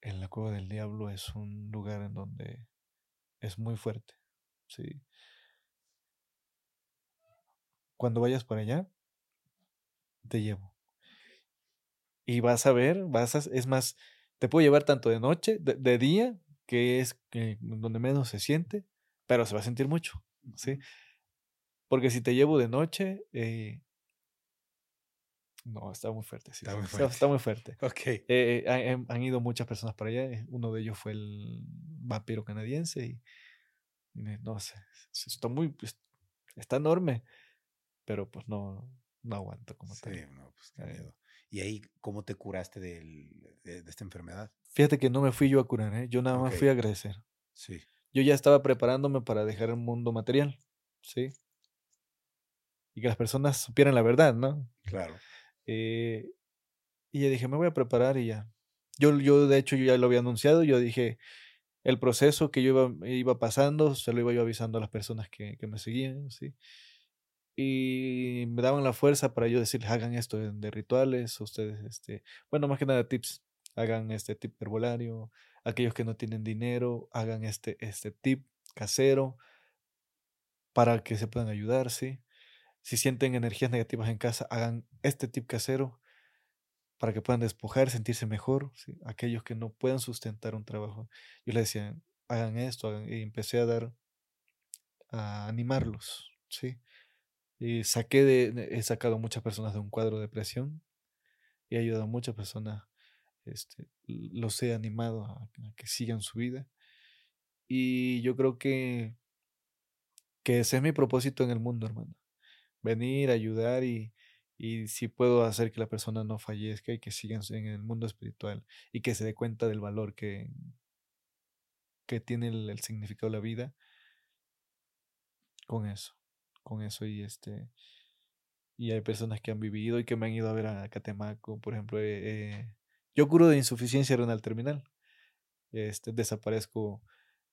en la cueva del diablo, es un lugar en donde es muy fuerte. Sí. Cuando vayas para allá, te llevo. Y vas a ver, vas a, es más, te puedo llevar tanto de noche, de, día, que es donde menos se siente, pero se va a sentir mucho, ¿sí? Porque si te llevo de noche, eh, no, está muy fuerte. Sí, está, muy fuerte. Está, muy fuerte. Ok. Eh, eh, han, ido muchas personas para allá. Uno de ellos fue el vampiro canadiense y no sé, está muy, está enorme, pero pues no, no aguanto como sí, no, pues qué miedo. ¿Y ahí cómo te curaste de, esta enfermedad? Fíjate que no me fui yo a curar, ¿eh? yo nada más fui a agradecer. Sí. Yo ya estaba preparándome para dejar el mundo material, ¿sí? Y que las personas supieran la verdad, ¿no? Claro. Eh, y ya dije, me voy a preparar y ya. Yo, yo, de hecho, yo ya lo había anunciado, yo dije, el proceso que yo iba, iba, pasando, se lo iba yo avisando a las personas que, que, me seguían, ¿sí? Y me daban la fuerza para yo decirles, hagan esto de, rituales, ustedes, este, bueno, más que nada tips, hagan este tip herbolario, aquellos que no tienen dinero, hagan este, este tip casero para que se puedan ayudar, ¿sí? Si sienten energías negativas en casa, hagan este tip casero para que puedan despojar, sentirse mejor. Aquellos que no puedan sustentar un trabajo, yo les decía, hagan esto, y empecé a dar, a animarlos, ¿sí? Y saqué de, he sacado muchas personas de un cuadro de depresión y he ayudado a muchas personas, este, los he animado a, que sigan su vida. Y yo creo que, que ese es mi propósito en el mundo, hermano. Venir, ayudar y, y si puedo hacer que la persona no fallezca y que siga en el mundo espiritual y que se dé cuenta del valor que, que tiene el, significado de la vida, con eso, con eso y este y hay personas que han vivido y que me han ido a ver a Catemaco, por ejemplo, eh, eh, yo curo de insuficiencia renal terminal, este, desaparezco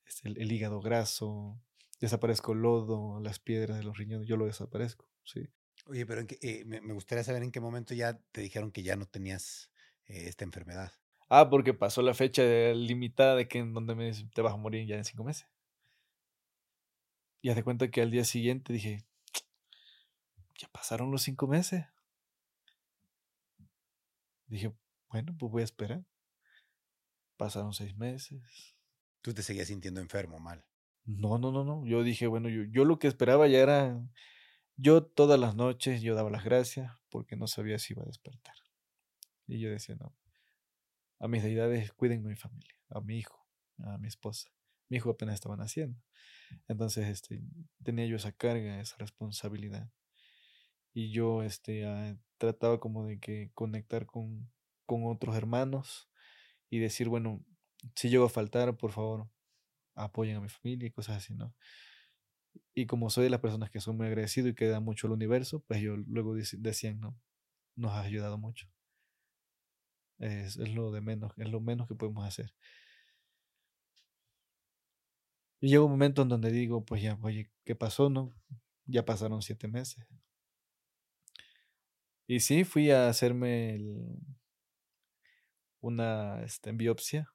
este, el, el, hígado graso, desaparezco el lodo, las piedras de los riñones, yo lo desaparezco, sí. Oye, pero eh, me, gustaría saber en qué momento ya te dijeron que ya no tenías eh, esta enfermedad. Ah, porque pasó la fecha limitada de que en donde me, te vas a morir ya en cinco meses. Y haz de cuenta que al día siguiente dije, ya pasaron los cinco meses. Dije, bueno, pues voy a esperar. Pasaron seis meses. ¿Tú te seguías sintiendo enfermo, mal? No, no, no, no. Yo dije, bueno, yo, yo lo que esperaba ya era yo todas las noches yo daba las gracias porque no sabía si iba a despertar. Y yo decía, no, a mis deidades cuiden mi familia, a mi hijo, a mi esposa. Mi hijo apenas estaba naciendo. Entonces, este, tenía yo esa carga, esa responsabilidad. Y yo, este, ah, trataba como de que conectar con, con otros hermanos y decir, bueno, si llego a faltar, por favor, apoyen a mi familia y cosas así, ¿no? Y como soy de las personas que son muy agradecido y que dan mucho al universo, pues yo luego decían, no, nos has ayudado mucho. Es, es, lo de menos, es lo menos que podemos hacer. Y llega un momento en donde digo, pues ya, oye, ¿qué pasó, no? Ya pasaron siete meses. Y sí, fui a hacerme una este, biopsia.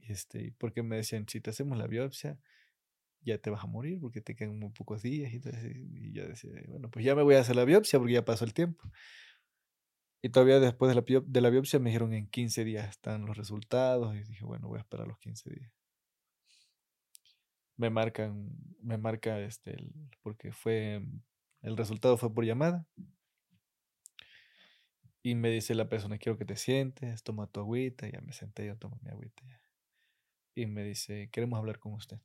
Este, porque me decían, si te hacemos la biopsia, ya te vas a morir porque te quedan muy pocos días. Y, y yo decía, bueno, pues ya me voy a hacer la biopsia porque ya pasó el tiempo. Y todavía después de la, biopsia me dijeron en 15 días están los resultados. Y dije, bueno, voy a esperar los 15 días. Me marcan, me marca este, porque fue, el resultado fue por llamada. Y me dice la persona, quiero que te sientes, toma tu agüita. Ya me senté, yo tomo mi agüita. Y me dice, queremos hablar con usted.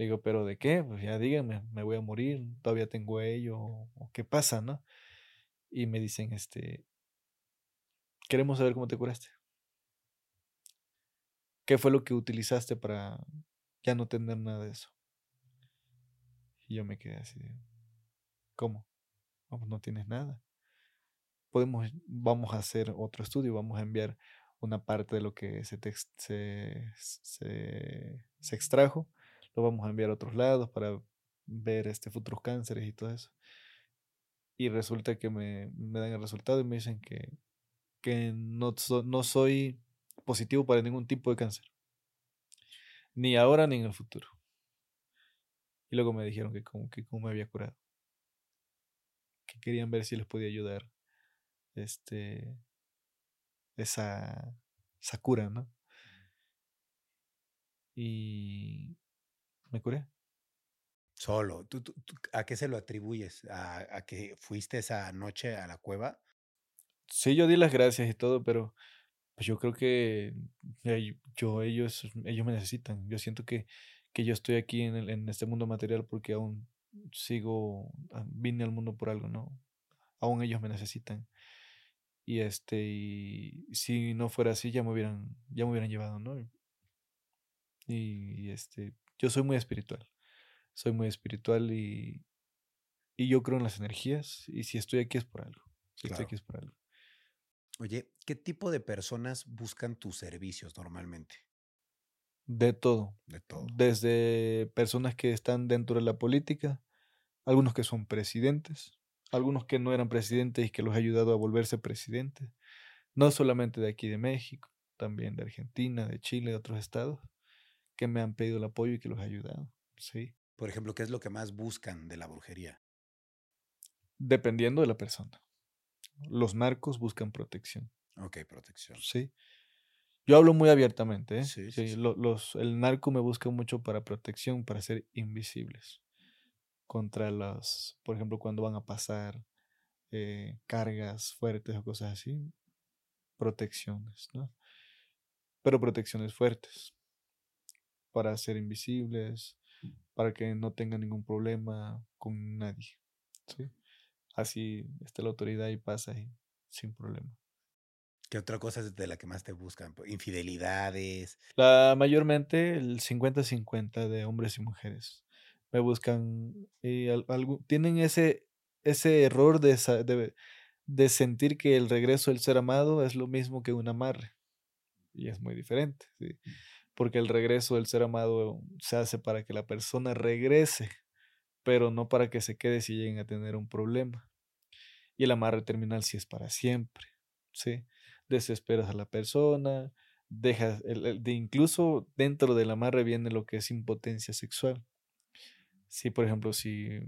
Le digo, ¿pero de qué? Pues ya díganme, me voy a morir, todavía tengo ello, o qué pasa, ¿no? Y me dicen, este, queremos saber cómo te curaste. ¿Qué fue lo que utilizaste para ya no tener nada de eso? Y yo me quedé así, ¿cómo? Vamos, no tienes nada. Podemos, vamos a hacer otro estudio, vamos a enviar una parte de lo que se, se, se extrajo lo vamos a enviar a otros lados para ver este, futuros cánceres y todo eso. Y resulta que me, me dan el resultado y me dicen que, que no, no soy positivo para ningún tipo de cáncer. Ni ahora ni en el futuro. Y luego me dijeron que cómo, que cómo me había curado. Que querían ver si les podía ayudar este, esa, esa cura, ¿no? Y, me curé. Solo. ¿Tú, a qué se lo atribuyes? ¿A, que fuiste esa noche a la cueva? Sí, yo di las gracias y todo, pero pues yo creo que yo, ellos, ellos me necesitan. Yo siento que, que yo estoy aquí en, en este mundo material porque aún sigo, ah, vine al mundo por algo, ¿no? Aún ellos me necesitan. Y este, y si no fuera así, ya me hubieran, ya me hubieran llevado, ¿no? y este, yo soy muy espiritual. Soy muy espiritual y, y yo creo en las energías. Y si estoy aquí es por algo. Si estoy aquí es por algo. Oye, ¿qué tipo de personas buscan tus servicios normalmente? De todo. De todo. Desde personas que están dentro de la política, algunos que son presidentes, algunos que no eran presidentes y que los ha ayudado a volverse presidentes. No solamente de aquí de México, también de Argentina, de Chile, de otros estados que me han pedido el apoyo y que los he ayudado. Sí. Por ejemplo, ¿qué es lo que más buscan de la brujería? Dependiendo de la persona. Los narcos buscan protección. Ok, protección. Sí. Yo hablo muy abiertamente. ¿eh? Sí, sí, Los, el narco me busca mucho para protección, para ser invisibles. Contra las, por ejemplo, cuando van a pasar eh, cargas fuertes o cosas así. Protecciones, ¿no? Pero protecciones fuertes para ser invisibles, para que no tengan ningún problema con nadie. ¿sí? Así está la autoridad y pasa ahí sin problema. ¿Qué otra cosa es de la que más te buscan? Infidelidades. La, mayormente el 50-50 de hombres y mujeres. Me buscan y algo, tienen ese, ese error de, de, de sentir que el regreso del ser amado es lo mismo que un amarre. Y es muy diferente. ¿sí? Porque el regreso del ser amado se hace para que la persona regrese, pero no para que se quede si lleguen a tener un problema. Y el amarre terminal sí es para siempre, ¿sí? Desesperas a la persona, dejas, de incluso dentro del amarre viene lo que es impotencia sexual. Si, por ejemplo, si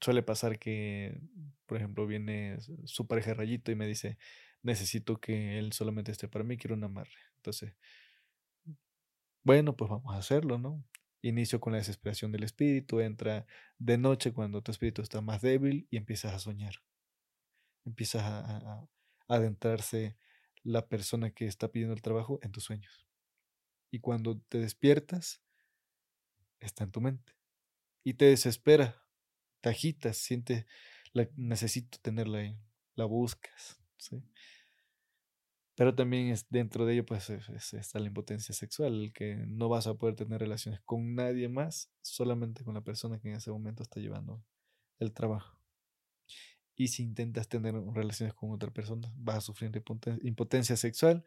suele pasar que, por ejemplo, viene su pareja rayito y me dice, necesito que él solamente esté para mí, quiero un amarre. Entonces, bueno, pues vamos a hacerlo, ¿no? Inicio con la desesperación del espíritu, entra de noche cuando tu espíritu está más débil y empiezas a soñar. Empiezas a, adentrarse la persona que está pidiendo el trabajo en tus sueños. Y cuando te despiertas, está en tu mente. Y te desespera, te agitas, sientes, la, necesito tenerla ahí, la buscas. ¿sí? Pero también es, dentro de ello pues está la impotencia sexual, el que no vas a poder tener relaciones con nadie más, solamente con la persona que en ese momento está llevando el trabajo. Y si intentas tener relaciones con otra persona, vas a sufrir impotencia sexual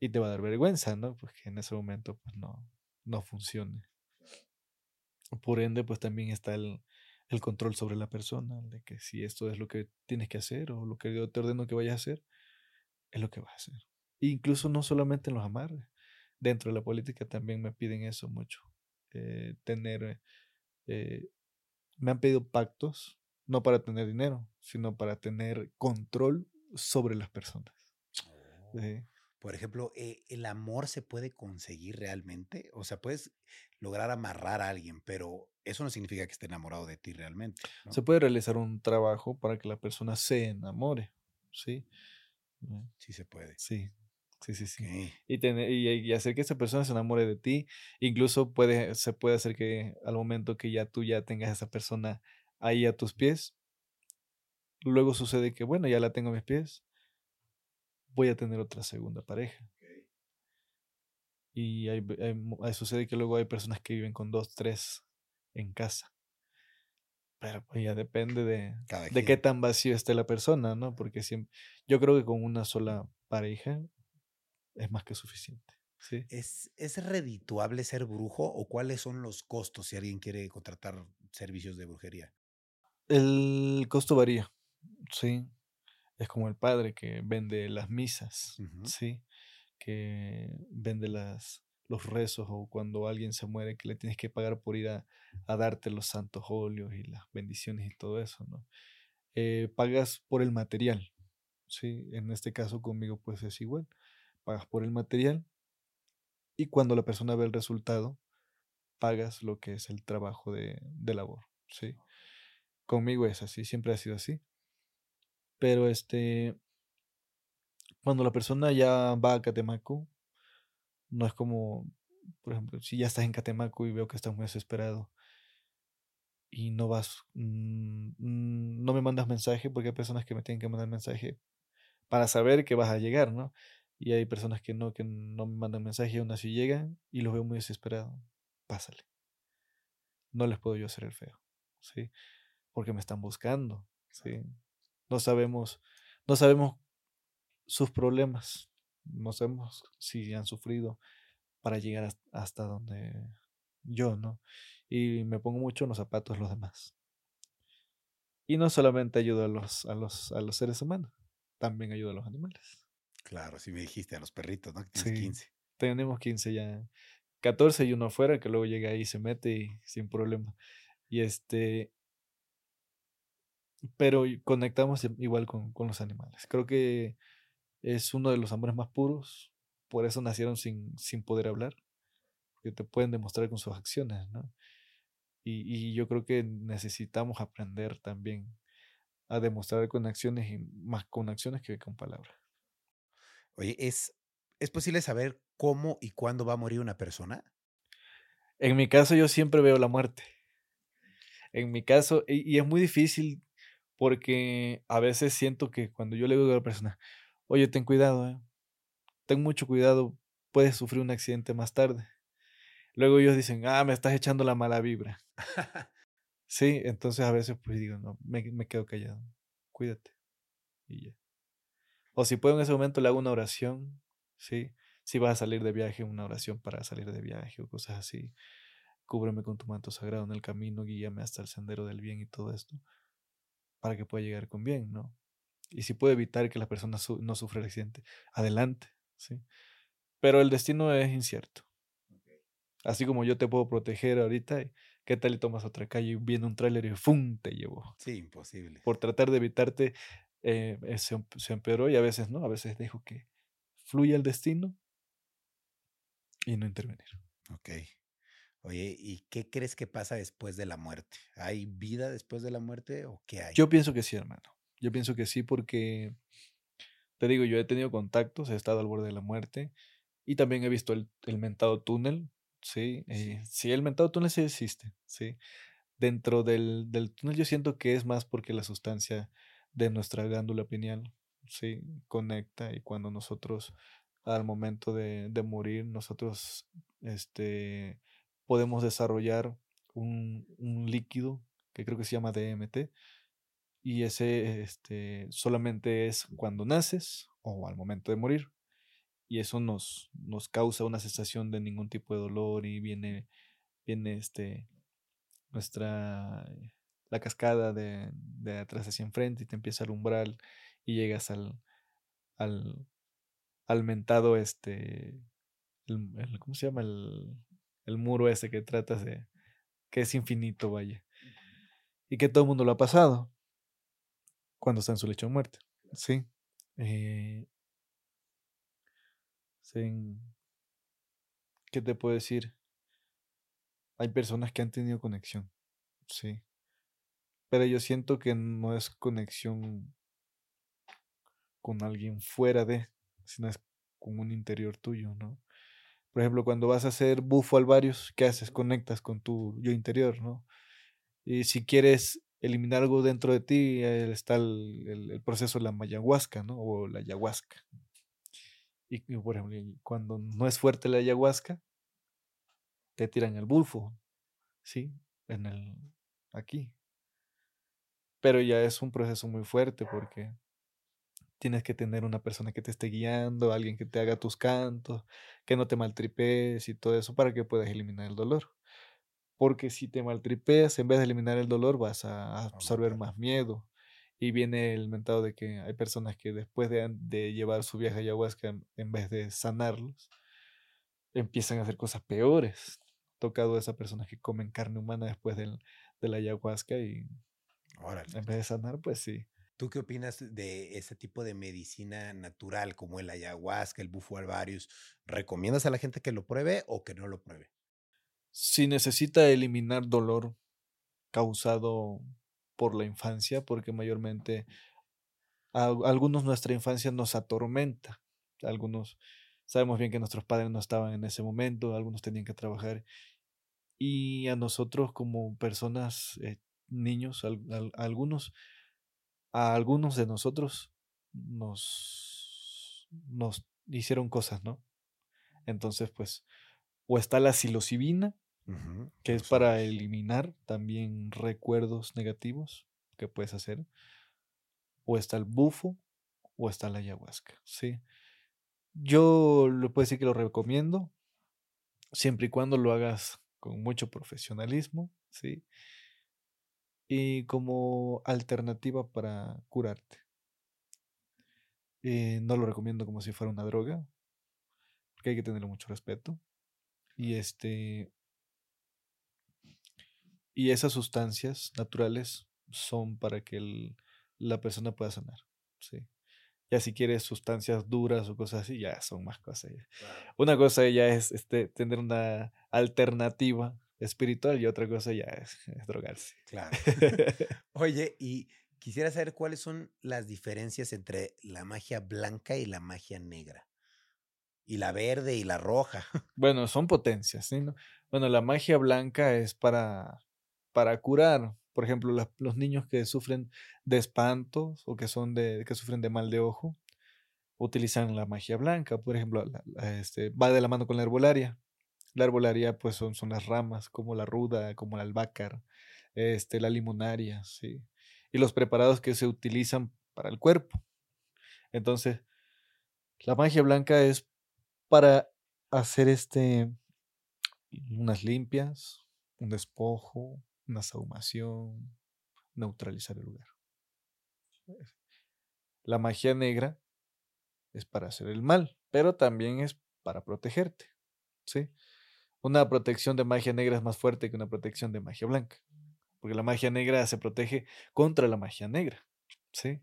y te va a dar vergüenza, ¿no? Porque en ese momento pues no, no funcione. Por ende, pues también está el, el control sobre la persona, de que si esto es lo que tienes que hacer o lo que yo te ordeno que vayas a hacer, es lo que vas a hacer. incluso no solamente en los amarres, dentro de la política también me piden eso mucho. Eh, tener, eh, me han pedido pactos, no para tener dinero, sino para tener control sobre las personas. Oh. Por ejemplo, eh, ¿el amor se puede conseguir realmente? O sea, puedes lograr amarrar a alguien, pero eso no significa que esté enamorado de ti realmente. Se puede realizar un trabajo para que la persona se enamore, ¿sí? Sí se puede. Sí, sí, sí, sí. Y, tener, y, hacer que esa persona se enamore de ti, incluso puede, se puede hacer que al momento que ya tú ya tengas a esa persona ahí a tus pies, luego sucede que, bueno, ya la tengo a mis pies, voy a tener otra segunda pareja. Y hay, sucede que luego hay personas que viven con dos, tres en casa. Pero pues ya depende de, de qué tan vacío esté la persona, ¿no? Porque siempre, yo creo que con una sola pareja es más que suficiente. ¿sí? ¿Es, ¿Es redituable ser brujo o cuáles son los costos si alguien quiere contratar servicios de brujería? El costo varía, sí. Es como el padre que vende las misas, ¿sí? Que vende las, los rezos o cuando alguien se muere que le tienes que pagar por ir a, darte los santos óleos y las bendiciones y todo eso, ¿no? Eh, pagas por el material, ¿sí? En este caso conmigo pues es igual, pagas por el material y cuando la persona ve el resultado, pagas lo que es el trabajo de, de labor, ¿sí? Conmigo es así, siempre ha sido así. Pero este, cuando la persona ya va a Catemaco, no es como, por ejemplo, si ya estás en Catemaco y veo que estás muy desesperado y no vas, mm, mm, no me mandas mensaje porque hay personas que me tienen que mandar mensaje para saber que vas a llegar, ¿no? Y hay personas que no, que no me mandan mensaje y aún así llegan y los veo muy desesperados. Pásale. No les puedo yo hacer el feo, ¿sí? Porque me están buscando, ¿sí? No sabemos, no sabemos sus problemas, no sabemos si han sufrido para llegar hasta donde yo, ¿no? Y me pongo mucho en los zapatos de los demás. Y no solamente ayudo a los, a los, a los seres humanos, también ayudo a los animales. Claro, si me dijiste a los perritos, ¿no? tienes 15. Tenemos 15 ya. 14 y uno afuera que luego llega ahí y se mete y sin problema. Y este, pero conectamos igual con, los animales. Creo que es uno de los amores más puros, por eso nacieron sin, sin poder hablar, que te pueden demostrar con sus acciones, ¿no? Y, y, yo creo que necesitamos aprender también a demostrar con acciones y más con acciones que con palabras. Oye, ¿es, ¿es posible saber cómo y cuándo va a morir una persona? En mi caso yo siempre veo la muerte. En mi caso, y, y es muy difícil porque a veces siento que cuando yo le digo a la persona, oye, ten cuidado, eh, ten mucho cuidado, puedes sufrir un accidente más tarde. Luego ellos dicen, ah, me estás echando la mala vibra. sí, entonces a veces pues digo, no, me, me, quedo callado, cuídate. Y ya. O si puedo en ese momento le hago una oración, sí. Si vas a salir de viaje, una oración para salir de viaje o cosas así. Cúbreme con tu manto sagrado en el camino, guíame hasta el sendero del bien y todo esto para que pueda llegar con bien, ¿no? Y si puede evitar que la persona no sufra el accidente, adelante, ¿sí? Pero el destino es incierto. Así como yo te puedo proteger ahorita, ¿qué tal y tomas otra calle y viene un tráiler y ¡fum! te llevó? Sí, imposible. Por tratar de evitarte, eh, se, se empeoró y a veces no, a veces dejo que fluya el destino y no intervenir. Ok. Oye, ¿y qué crees que pasa después de la muerte? ¿Hay vida después de la muerte o qué hay? Yo pienso que sí, hermano. Yo pienso que sí porque, te digo, yo he tenido contactos, he estado al borde de la muerte y también he visto el, mentado túnel, ¿sí? Eh, sí. el mentado túnel sí existe, ¿sí? Dentro del, del, túnel yo siento que es más porque la sustancia de nuestra glándula pineal, ¿sí? Conecta y cuando nosotros, al momento de, de morir, nosotros, este podemos desarrollar un, líquido que creo que se llama DMT y ese este, solamente es cuando naces o al momento de morir y eso nos, nos causa una sensación de ningún tipo de dolor y viene, viene este, nuestra, la cascada de, de atrás hacia enfrente y te empieza a alumbrar y llegas al, al, al mentado, este, el, ¿cómo se llama? El, el muro ese que tratas de, que es infinito, vaya. Y que todo el mundo lo ha pasado cuando está en su lecho de muerte. Sí. Eh, ¿Qué te puedo decir? Hay personas que han tenido conexión, sí. Pero yo siento que no es conexión con alguien fuera de, sino es con un interior tuyo, ¿no? Por ejemplo, cuando vas a hacer bufo al varios, ¿qué haces? Conectas con tu yo interior, ¿no? Y si quieres eliminar algo dentro de ti, está el, proceso de la mayahuasca, ¿no? O la ayahuasca. Y, por ejemplo, cuando no es fuerte la ayahuasca, te tiran el bufo, ¿sí? En el, aquí. Pero ya es un proceso muy fuerte porque tienes que tener una persona que te esté guiando, alguien que te haga tus cantos, que no te maltripes y todo eso para que puedas eliminar el dolor. Porque si te maltripeas, en vez de eliminar el dolor, vas a absorber más miedo, y viene el mentado de que hay personas que después de, llevar su viaje a ayahuasca, en vez de sanarlos, empiezan a hacer cosas peores. Tocado a esas personas que comen carne humana después del, de la ayahuasca y en vez de sanar, pues sí. ¿Tú qué opinas de ese tipo de medicina natural como el ayahuasca, el bufo alvarius? ¿Recomiendas a la gente que lo pruebe o que no lo pruebe? Si necesita eliminar dolor causado por la infancia, porque mayormente a, algunos nuestra infancia nos atormenta, algunos sabemos bien que nuestros padres no estaban en ese momento, algunos tenían que trabajar y a nosotros como personas, eh, niños, algunos, a algunos de nosotros nos, nos hicieron cosas, ¿no? Entonces, pues, o está la psilocibina, que es para eliminar también recuerdos negativos que puedes hacer. O está el bufo o está la ayahuasca, ¿sí? Yo le puedo decir que lo recomiendo, siempre y cuando lo hagas con mucho profesionalismo, ¿sí? Y como alternativa para curarte. Eh, no lo recomiendo como si fuera una droga, porque hay que tener mucho respeto. Y este, y esas sustancias naturales son para que la persona pueda sanar. Sí. Ya si quieres sustancias duras o cosas así, ya son más cosas. Una cosa ya es este, tener una alternativa espiritual y otra cosa ya es, drogarse. Claro. Oye, y quisiera saber cuáles son las diferencias entre la magia blanca y la magia negra. Y la verde y la roja. Bueno, son potencias, ¿sí? Bueno, la magia blanca es para para curar, por ejemplo, los niños que sufren de espantos o que, son de, que sufren de mal de ojo, utilizan la magia blanca, por ejemplo, este, va de la mano con la herbolaria. La herbolaria pues son, son las ramas, como la ruda, como el albácar, este, la limonaria, ¿sí? Y los preparados que se utilizan para el cuerpo. Entonces, la magia blanca es para hacer este, unas limpias, un despojo, una saumación, neutralizar el lugar. La magia negra es para hacer el mal, pero también es para protegerte. ¿sí? Una protección de magia negra es más fuerte que una protección de magia blanca, porque la magia negra se protege contra la magia negra. ¿sí?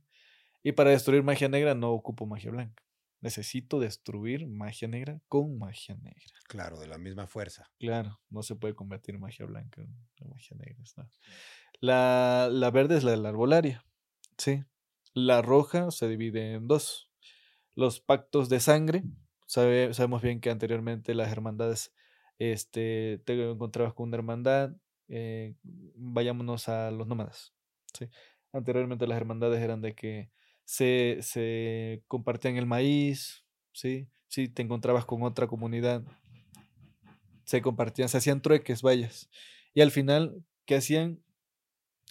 Y para destruir magia negra no ocupo magia blanca. Necesito destruir magia negra con magia negra. Claro, de la misma fuerza. Claro, no se puede convertir magia blanca en magia negra. La, la, verde es la de la arbolaria. Sí. La roja se divide en dos. Los pactos de sangre. sabemos bien que anteriormente las hermandades, este, te encontrabas con una hermandad. Eh, vayámonos a los nómadas. ¿sí? Anteriormente las hermandades eran de que se, se compartían el maíz, ¿sí? Si te encontrabas con otra comunidad, se compartían, se hacían trueques, vayas. Y al final, ¿qué hacían?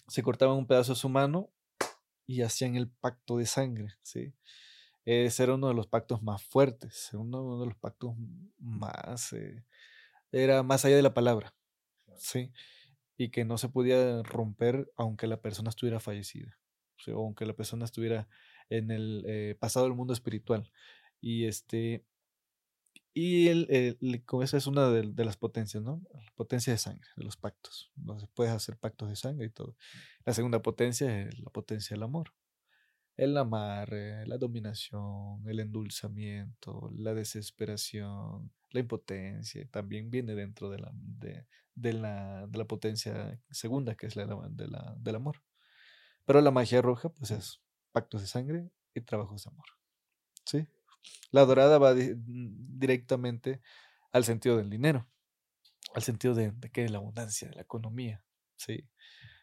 Se cortaban un pedazo de su mano y hacían el pacto de sangre, ¿sí? Ese era uno de los pactos más fuertes, uno de los pactos más... Eh, era más allá de la palabra, ¿sí? y que no se podía romper aunque la persona estuviera fallecida, o, aunque la persona estuviera en el eh, pasado del mundo espiritual. Y este, y el, como esa es una de, las potencias, ¿no? La potencia de sangre, de los pactos. Donde puedes hacer pactos de sangre y todo. La segunda potencia es la potencia del amor. El amarre, la dominación, el endulzamiento, la desesperación, la impotencia, también viene dentro de la, de, la, de la potencia segunda, que es la, de la, del amor. Pero la magia roja, pues es pactos de sangre y trabajos de amor. ¿Sí? La dorada va mm, directamente al sentido del dinero, al sentido de, que de la abundancia, de la economía. ¿sí?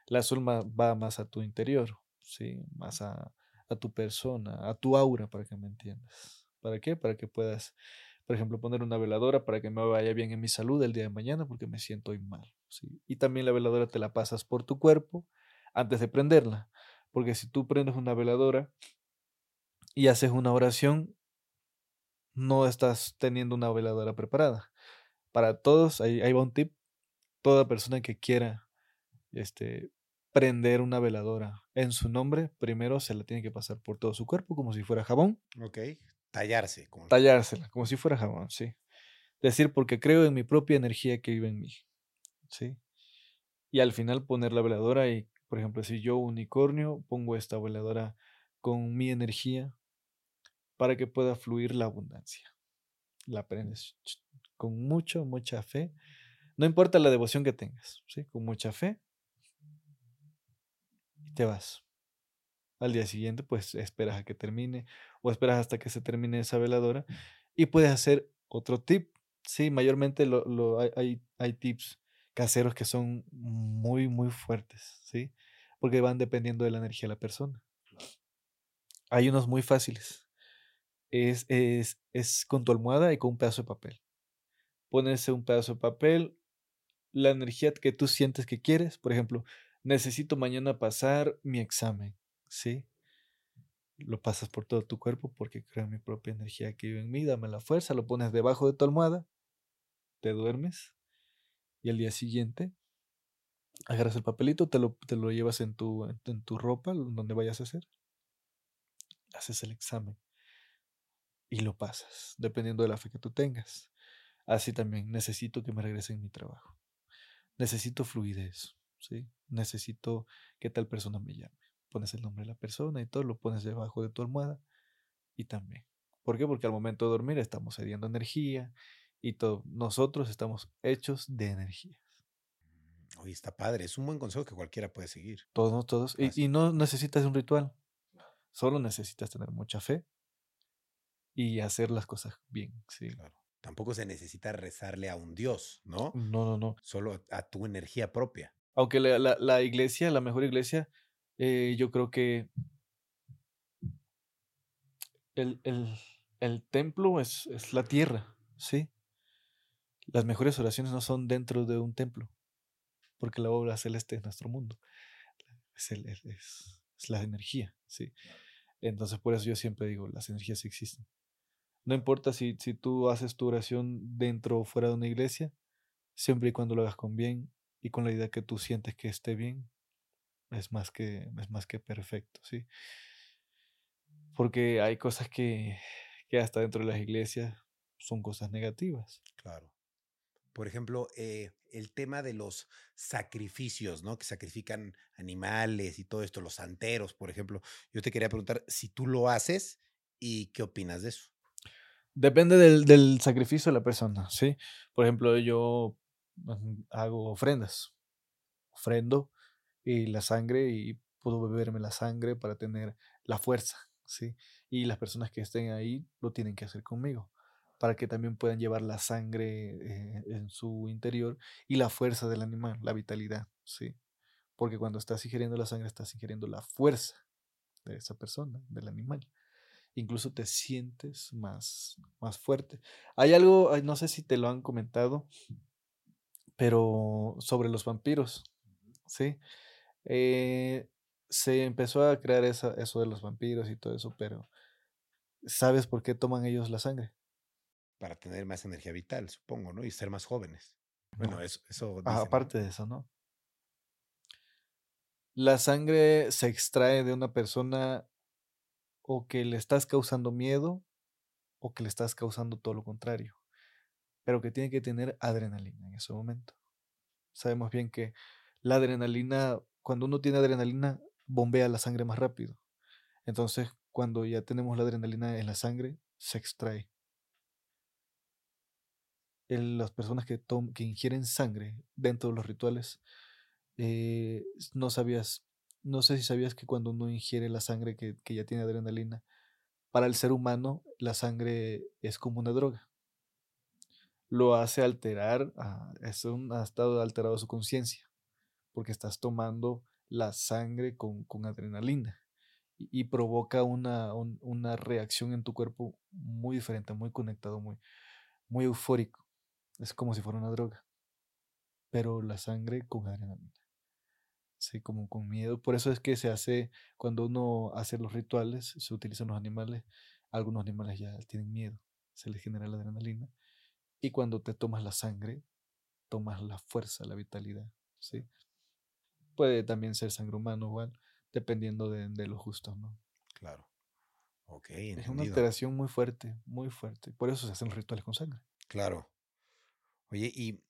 La azul va más a tu interior, ¿sí? más a, a tu persona, a tu aura, para que me entiendas. ¿Para qué? Para que puedas, por ejemplo, poner una veladora para que me vaya bien en mi salud el día de mañana porque me siento hoy mal. ¿sí? Y también la veladora te la pasas por tu cuerpo antes de prenderla. Porque si tú prendes una veladora y haces una oración, no estás teniendo una veladora preparada. Para todos, ahí, va un tip. Toda persona que quiera este, prender una veladora en su nombre, primero se la tiene que pasar por todo su cuerpo como si fuera jabón. Ok. Tallarse. Como... Tallársela, como si fuera jabón, sí. Decir, porque creo en mi propia energía que vive en mí. ¿Sí? Y al final poner la veladora y, por ejemplo, si yo unicornio pongo esta veladora con mi energía, para que pueda fluir la abundancia. La aprendes con mucha, mucha fe. No importa la devoción que tengas, ¿sí? Con mucha fe. Y te vas. Al día siguiente, pues esperas a que termine o esperas hasta que se termine esa veladora y puedes hacer otro tip. Sí, mayormente lo, hay tips caseros que son muy, muy fuertes, ¿sí? Porque van dependiendo de la energía de la persona. Hay unos muy fáciles es, es, es con tu almohada y con un pedazo de papel. Pones un pedazo de papel, la energía que tú sientes que quieres, por ejemplo, necesito mañana pasar mi examen, ¿sí? Lo pasas por todo tu cuerpo porque creo en mi propia energía que vive en mí, dame la fuerza, lo pones debajo de tu almohada, te duermes y al día siguiente agarras el papelito, te lo, te lo llevas en tu, en tu ropa, donde vayas a hacer, haces el examen y lo pasas, dependiendo de la fe que tú tengas. Así también necesito que me regresen mi trabajo. Necesito fluidez, ¿sí? Necesito que tal persona me llame. Pones el nombre de la persona y todo lo pones debajo de tu almohada y también. ¿Por qué? Porque al momento de dormir estamos cediendo energía y todo. Nosotros estamos hechos de energías. Oye, está padre. Es un buen consejo que cualquiera puede seguir. Todos, todos. Y, y, no necesitas un ritual. Solo necesitas tener mucha fe y hacer las cosas bien, sí. Claro. Tampoco se necesita rezarle a un Dios, ¿no? No, no, no. Solo a tu energía propia. Aunque la, iglesia, la mejor iglesia, eh, yo creo que el, templo es, es, la tierra, ¿sí? Las mejores oraciones no son dentro de un templo, porque la obra celeste es nuestro mundo. Es, es la energía, ¿sí? Entonces, por eso yo siempre digo, las energías existen. No importa si, si tú haces tu oración dentro o fuera de una iglesia, siempre y cuando lo hagas con bien y con la idea que tú sientes que esté bien, es más que, es más que perfecto, ¿sí? Porque hay cosas que, que hasta dentro de las iglesias son cosas negativas. Claro. Por ejemplo, eh, el tema de los sacrificios, ¿no? Que sacrifican animales y todo esto, los santeros, por ejemplo. Yo te quería preguntar si tú lo haces y qué opinas de eso. Depende del, sacrificio de la persona, ¿sí? Por ejemplo, yo hago ofrendas. Ofrendo y la sangre y puedo beberme la sangre para tener la fuerza, ¿sí? Y las personas que estén ahí lo tienen que hacer conmigo para que también puedan llevar la sangre eh, en su interior y la fuerza del animal, la vitalidad, ¿sí? Porque cuando estás ingiriendo la sangre, estás ingiriendo la fuerza de esa persona, del animal incluso te sientes más, más fuerte. Hay algo, no sé si te lo han comentado, pero sobre los vampiros, ¿sí? Eh, se empezó a crear eso de los vampiros y todo eso, pero ¿sabes por qué toman ellos la sangre? Para tener más energía vital, supongo, ¿no? Y ser más jóvenes. Bueno, eso... eso aparte de eso, ¿no? La sangre se extrae de una persona o que le estás causando miedo o que le estás causando todo lo contrario, pero que tiene que tener adrenalina en ese momento. Sabemos bien que la adrenalina, cuando uno tiene adrenalina, bombea la sangre más rápido. Entonces, cuando ya tenemos la adrenalina en la sangre, se extrae. Las personas que, que ingieren sangre dentro de los rituales, eh, no sabías, no sé si sabías que cuando uno ingiere la sangre que, que ya tiene adrenalina, para el ser humano la sangre es como una droga. Lo hace alterar, ah, ha estado alterado su conciencia, porque estás tomando la sangre con, con adrenalina y, provoca una, una, reacción en tu cuerpo muy diferente, muy conectado, muy, muy eufórico. Es como si fuera una droga, pero la sangre con adrenalina. Sí, como con miedo. Por eso es que se hace, cuando uno hace los rituales, se utilizan los animales. Algunos animales ya tienen miedo, se les genera la adrenalina. Y cuando te tomas la sangre, tomas la fuerza, la vitalidad. ¿sí? Puede también ser sangre humana igual, dependiendo de, de los gustos, ¿no? Claro. Ok, Es una alteración muy fuerte, muy fuerte. Por eso se hacen los rituales con sangre. Claro. Oye, y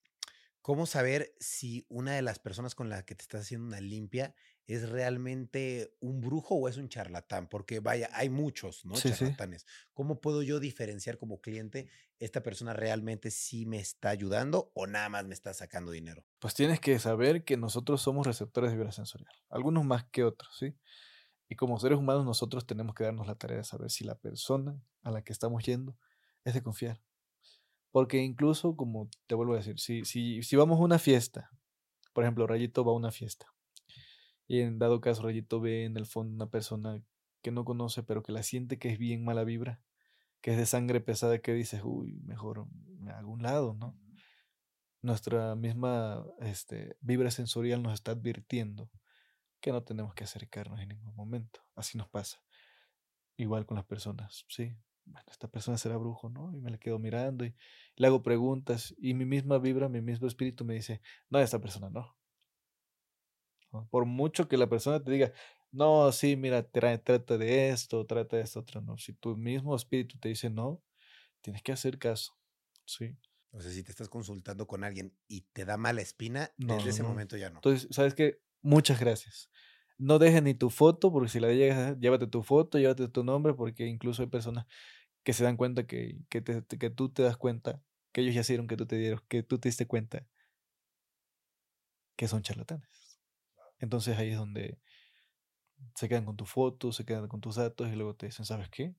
¿Cómo saber si una de las personas con la que te estás haciendo una limpia es realmente un brujo o es un charlatán? Porque vaya, hay muchos, ¿no? Charlatanes. ¿Cómo puedo yo diferenciar como cliente esta persona realmente sí me está ayudando o nada más me está sacando dinero? Pues tienes que saber que nosotros somos receptores de vibra sensorial, algunos más que otros, ¿sí? Y como seres humanos nosotros tenemos que darnos la tarea de saber si la persona a la que estamos yendo es de confiar. Porque incluso, como te vuelvo a decir, si, si, si vamos a una fiesta, por ejemplo, Rayito va a una fiesta, y en dado caso Rayito ve en el fondo una persona que no conoce, pero que la siente que es bien mala vibra, que es de sangre pesada, que dices, uy, mejor me hago un lado, ¿no? Nuestra misma este, vibra sensorial nos está advirtiendo que no tenemos que acercarnos en ningún momento. Así nos pasa. Igual con las personas, ¿sí? Bueno, esta persona será brujo, ¿no? Y me le quedo mirando y le hago preguntas y mi misma vibra, mi mismo espíritu me dice, no, esta persona no. Por mucho que la persona te diga, no, sí, mira, trata de esto, trata de esto, otro, no. Si tu mismo espíritu te dice no, tienes que hacer caso, ¿sí? O sea, si te estás consultando con alguien y te da mala espina, desde ese momento ya no. Entonces, ¿sabes qué? Muchas gracias. No dejes ni tu foto, porque si la llegas, llévate tu foto, llévate tu nombre, porque incluso hay personas que se dan cuenta que, que, que tú te das cuenta, que ellos ya hicieron que tú te dieron, que tú te diste cuenta que son charlatanes. Entonces ahí es donde se quedan con tu foto, se quedan con tus datos y luego te dicen, ¿sabes qué?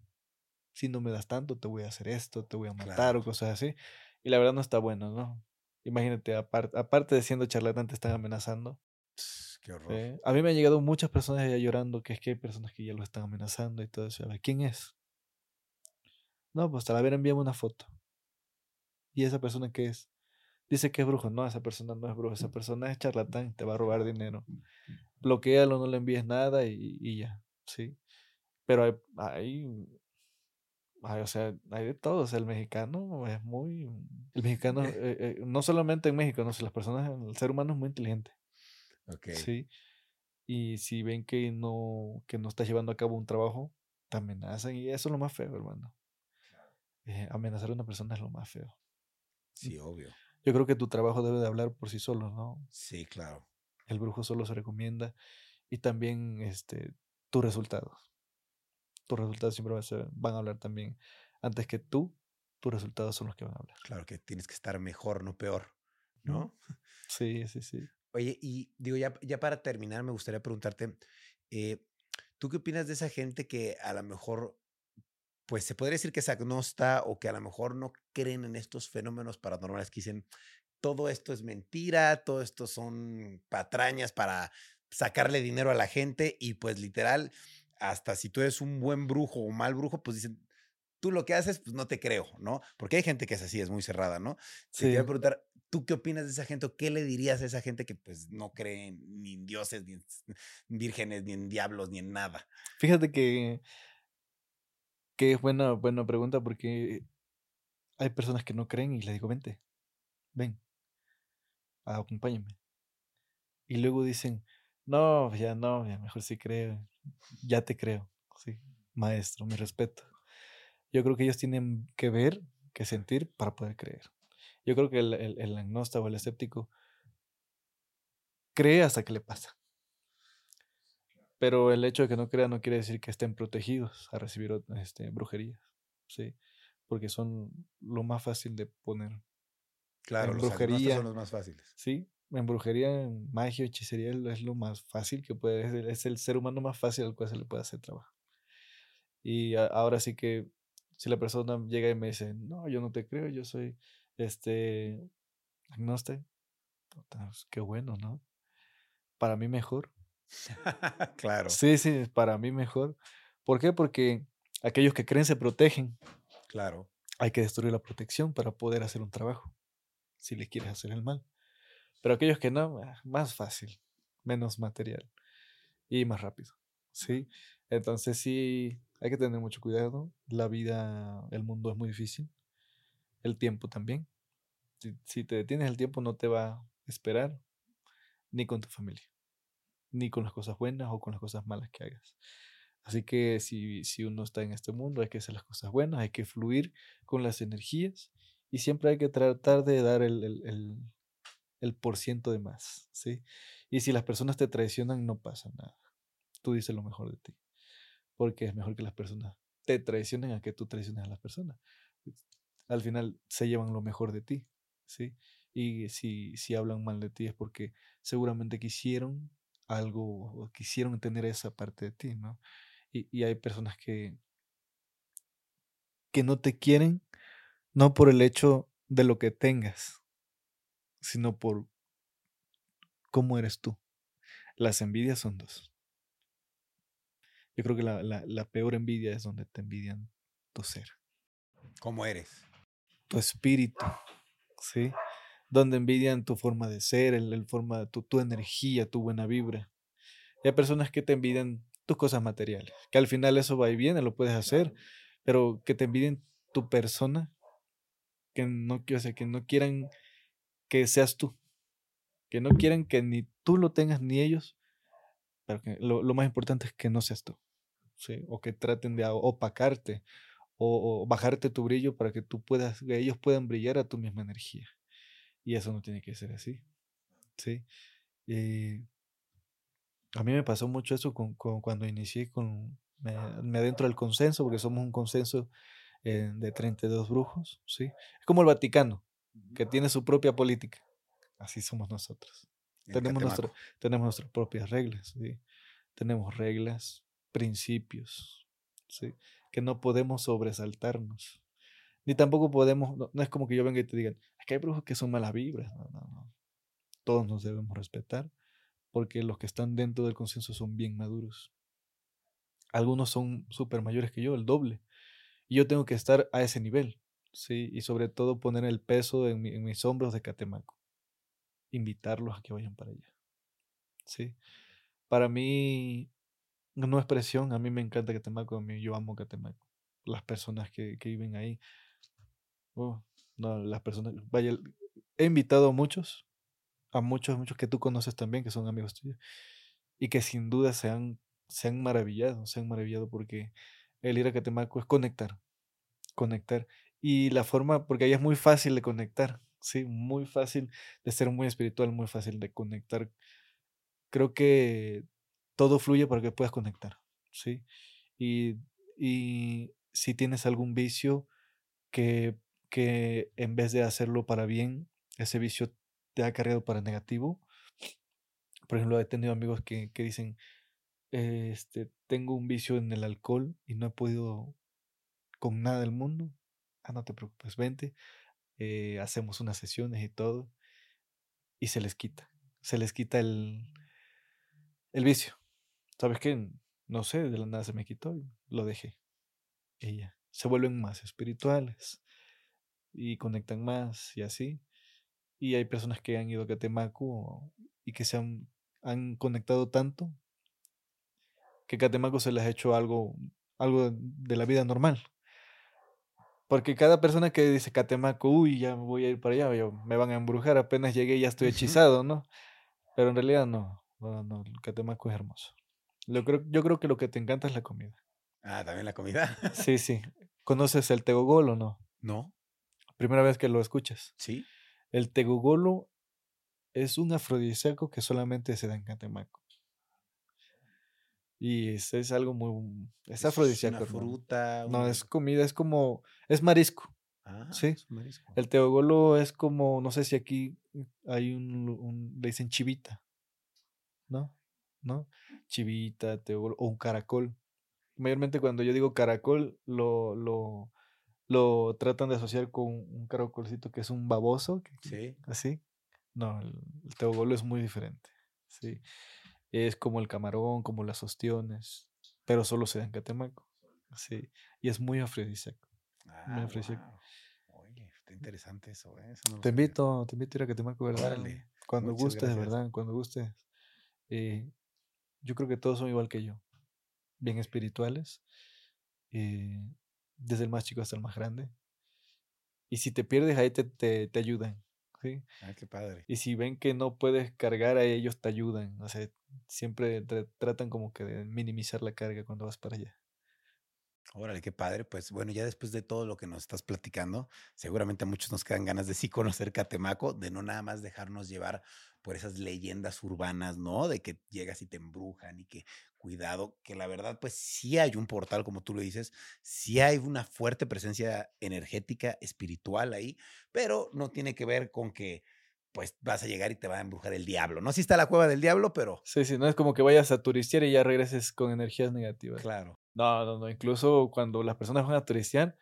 Si no me das tanto, te voy a hacer esto, te voy a matar o cosas así. Y la verdad no está bueno, ¿no? Imagínate, aparte de siendo charlatán, te están amenazando. Qué horror. A mí me han llegado muchas personas ya llorando, que es que hay personas que ya lo están amenazando y todo eso. A ver, ¿quién es? No, pues a ver, envíame una foto. ¿Y esa persona qué es? Dice que es brujo. No, esa persona no es brujo. Esa persona es charlatán. Te va a robar dinero. Bloquealo, no le envíes nada y, ya. Sí. Pero hay, hay, o sea, hay de todo. O sea, el mexicano es muy. El mexicano, eh. Eh, no solamente en México, no sé, las personas, el ser humano es muy inteligente. Ok. Sí. Y si ven que no, que no estás llevando a cabo un trabajo, te amenazan. Y eso es lo más feo, hermano. Eh, amenazar a una persona es lo más feo. Sí, obvio. Yo creo que tu trabajo debe de hablar por sí solo, ¿no? Sí, claro. El brujo solo se recomienda y también este, tus resultados. Tus resultados siempre van a hablar también. Antes que tú, tus resultados son los que van a hablar. Claro que tienes que estar mejor, no peor, ¿no? Sí, sí, sí. Oye, y digo, ya, ya para terminar, me gustaría preguntarte, eh, ¿tú qué opinas de esa gente que a lo mejor pues se podría decir que es agnosta o que a lo mejor no creen en estos fenómenos paranormales que dicen, todo esto es mentira, todo esto son patrañas para sacarle dinero a la gente y pues literal, hasta si tú eres un buen brujo o mal brujo, pues dicen, tú lo que haces, pues no te creo, ¿no? Porque hay gente que es así, es muy cerrada, ¿no? Sí. Te voy a preguntar, ¿tú qué opinas de esa gente qué le dirías a esa gente que pues no cree ni en dioses, ni en vírgenes, ni en diablos, ni en nada? Fíjate que que es buena, buena pregunta porque hay personas que no creen y les digo, vente, ven, acompáñame. Y luego dicen, No, ya no, ya mejor sí creo. Ya te creo. Sí, maestro, mi respeto. Yo creo que ellos tienen que ver, que sentir para poder creer. Yo creo que el, el, el agnóstico o el escéptico cree hasta que le pasa. Pero el hecho de que no crea no quiere decir que estén protegidos a recibir este, brujerías. Sí, porque son lo más fácil de poner. Claro, en los brujería. son los más fáciles. Sí, en brujería, en magia, hechicería es lo más fácil que puede, es el ser humano más fácil al cual se le puede hacer trabajo. Y ahora sí que si la persona llega y me dice, no, yo no te creo, yo soy este agnóstico, pues, qué bueno, ¿no? Para mí mejor. claro. Sí, sí, para mí mejor. ¿Por qué? Porque aquellos que creen se protegen. Claro. Hay que destruir la protección para poder hacer un trabajo, si le quieres hacer el mal. Pero aquellos que no, ah, más fácil, menos material y más rápido. ¿Sí? Entonces sí, hay que tener mucho cuidado. La vida, el mundo es muy difícil. El tiempo también. Si, te detienes el tiempo no te va a esperar ni con tu familia, ni con las cosas buenas o con las cosas malas que hagas. Así que si, si uno está en este mundo, hay que hacer las cosas buenas, hay que fluir con las energías y siempre hay que tratar de dar el, el, el, por ciento de más, ¿sí? Y si las personas te traicionan, no pasa nada. Tú dices lo mejor de ti. Porque es mejor que las personas te traicionen a que tú traiciones a las personas. Al final se llevan lo mejor de ti, ¿sí? Y si, si hablan mal de ti es porque seguramente quisieron algo o quisieron tener esa parte de ti, ¿no? Y, hay personas que, que no te quieren, no por el hecho de lo que tengas, sino por cómo eres tú. Las envidias son dos. Yo creo que la, la, peor envidia es donde te envidian tu ser. ¿Cómo eres? Tu espíritu, ¿sí? Donde envidian tu forma de ser, el, forma, tu, tu energía, tu buena vibra. hay personas que te envidian tus cosas materiales. Que al final eso va y viene, lo puedes hacer, pero que te envidien tu persona, que no, o sea, que no quieran que seas tú, que no quieran que ni tú lo tengas ni ellos, pero que lo, más importante es que no seas tú, ¿sí? o que traten de opacarte o, bajarte tu brillo para que tú puedas, que ellos puedan brillar a tu misma energía. Y eso no tiene que ser así. ¿sí? Eh, a mí me pasó mucho eso con, cuando inicié con, me, adentro del consenso, porque somos un consenso eh, de 32 brujos, ¿sí? Es como el Vaticano, que tiene su propia política. Así somos nosotros. Tenemos, nuestro, tenemos nuestras propias reglas, ¿sí? Tenemos reglas, principios, ¿sí? Que no podemos sobresaltarnos. Ni tampoco podemos, no, es como que yo venga y te digan, aquí hay brujos que son malas vibras. No, no, no. Todos nos debemos respetar porque los que están dentro del consenso son bien maduros. Algunos son súper mayores que yo, el doble. Y yo tengo que estar a ese nivel, ¿sí? Y sobre todo poner el peso en, mis hombros de Catemaco. Invitarlos a que vayan para allá, ¿sí? Para mí no es presión, a mí me encanta Catemaco, a mí yo amo Catemaco. Las personas que, que viven ahí, oh, no, las personas, vaya, he invitado a muchos, a muchos, muchos que tú conoces también, que son amigos tuyos, y que sin duda se han, se han maravillado, se han maravillado porque el ir a Catemaco es conectar, conectar. Y la forma, porque ahí es muy fácil de conectar, sí, muy fácil de ser muy espiritual, muy fácil de conectar. Creo que todo fluye para que puedas conectar, sí. Y, y si tienes algún vicio que, que en vez de hacerlo para bien, ese vicio te ha cargado para negativo. Por ejemplo, he tenido amigos que, dicen, este, tengo un vicio en el alcohol y no he podido con nada del mundo. Ah, no te preocupes, vente. Eh, hacemos unas sesiones y todo. Y se les quita. Se les quita el, el vicio. ¿Sabes qué? No sé, de la nada se me quitó y lo dejé. Ya. Se vuelven más espirituales y conectan más y así. Y hay personas que han ido a Catemaco y que se han, han conectado tanto que Catemaco se les ha hecho algo, algo de la vida normal. Porque cada persona que dice Catemaco, uy, ya voy a ir para allá, me van a embrujar, apenas llegué ya estoy hechizado, ¿no? Pero en realidad no. No, no, Catemaco es hermoso. Lo creo, yo creo que lo que te encanta es la comida. Ah, también la comida. Sí, sí. ¿Conoces el tegogol o no? ¿No? Primera vez que lo escuchas. ¿Sí? El tegogolo es un afrodisíaco que solamente se da en Catemaco. Y es, es algo muy... Es afrodisíaco. una fruta. No, una- es comida, es como... Es marisco. Ah, sí. es marisco. El teogolo es como, no sé si aquí hay un- le dicen chivita, ¿no? ¿No? Chivita, teogolo, o un caracol. Mayormente cuando yo digo caracol, lo, lo, lo tratan de asociar con un caracolcito que es un baboso, Sí. así. No, el, el teogolo es muy diferente, sí. Es como el camarón, como las ostiones, pero solo se da en Catemaco, sí. Y es muy afrodisíaco. Ah, ofreció- guau. Oye, está interesante eso, ¿eh? Eso no lo Te sabía. invito, te invito a ir a Catemaco, ¿verdad? Órale, Cuando muchas gustes, gracias. verdad, cuando gustes. Eh, yo creo que todos son igual que yo, bien espirituales, eh, desde el más chico hasta el más grande. Y si te pierdes, ahí te, te, te ayudan, ¿sí? Ah, qué padre. Y si ven que no puedes cargar a ellos, te ayudan. O sea, siempre tra- tratan como que de minimizar la carga cuando vas para allá. Órale, qué padre. Pues bueno, ya después de todo lo que nos estás platicando, seguramente a muchos nos quedan ganas de sí conocer Catemaco, de no nada más dejarnos llevar por esas leyendas urbanas, ¿no? De que llegas y te embrujan y que cuidado, que la verdad, pues sí hay un portal, como tú lo dices, sí hay una fuerte presencia energética, espiritual ahí, pero no tiene que ver con que pues vas a llegar y te va a embrujar el diablo, ¿no? Sí está la cueva del diablo, pero Sí, sí, no es como que vayas a turistear y ya regreses con energías negativas. claro. No, no, no. Incluso cuando las personas van a turistear,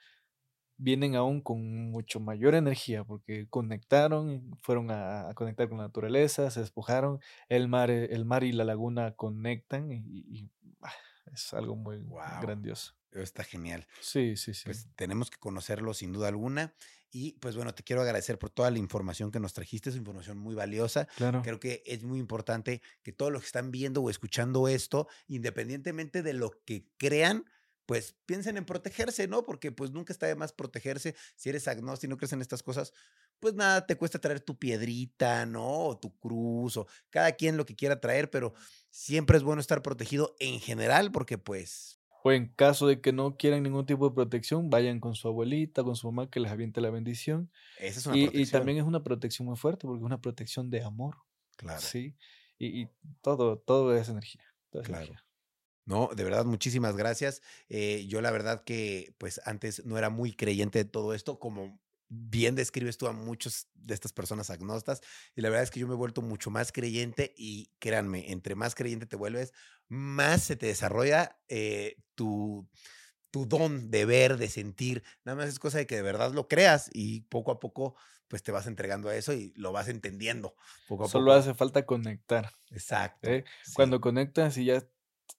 vienen aún con mucho mayor energía porque conectaron, fueron a, a conectar con la naturaleza, se despojaron. El mar, eh, el mar y la laguna conectan y, y- ah, es algo muy grandioso. Está genial. Sí, sí, sí. pues tenemos que conocerlo sin duda alguna. Y pues bueno, te quiero agradecer por toda la información que nos trajiste, es información muy valiosa. claro. Creo que es muy importante que todos los que están viendo o escuchando esto, independientemente de lo que crean, pues piensen en protegerse, ¿no? Porque pues nunca está de más protegerse. Si eres agnóstico y no crees en estas cosas, pues nada, te cuesta traer tu piedrita, ¿no? O tu cruz, o cada quien lo que quiera traer, pero siempre es bueno estar protegido en general porque pues O en caso de que no quieran ningún tipo de protección, vayan con su abuelita, con su mamá, que les aviente la bendición. esa es una Y, y también es una protección muy fuerte porque es una protección de amor. claro. Sí. Y, y todo, todo es energía. todo es Claro. energía. No, de verdad, muchísimas gracias. Eh, yo la verdad que pues antes no era muy creyente de todo esto, como bien describes tú a muchos de estas personas agnostas, y la verdad es que yo me he vuelto mucho más creyente y créanme, entre más creyente te vuelves, más se te desarrolla eh, tu, tu don de ver, de sentir. Nada más es cosa de que de verdad lo creas y poco a poco pues te vas entregando a eso y lo vas entendiendo. Poco a Solo poco. hace falta conectar. Exacto. ¿eh? sí, Cuando conectas y ya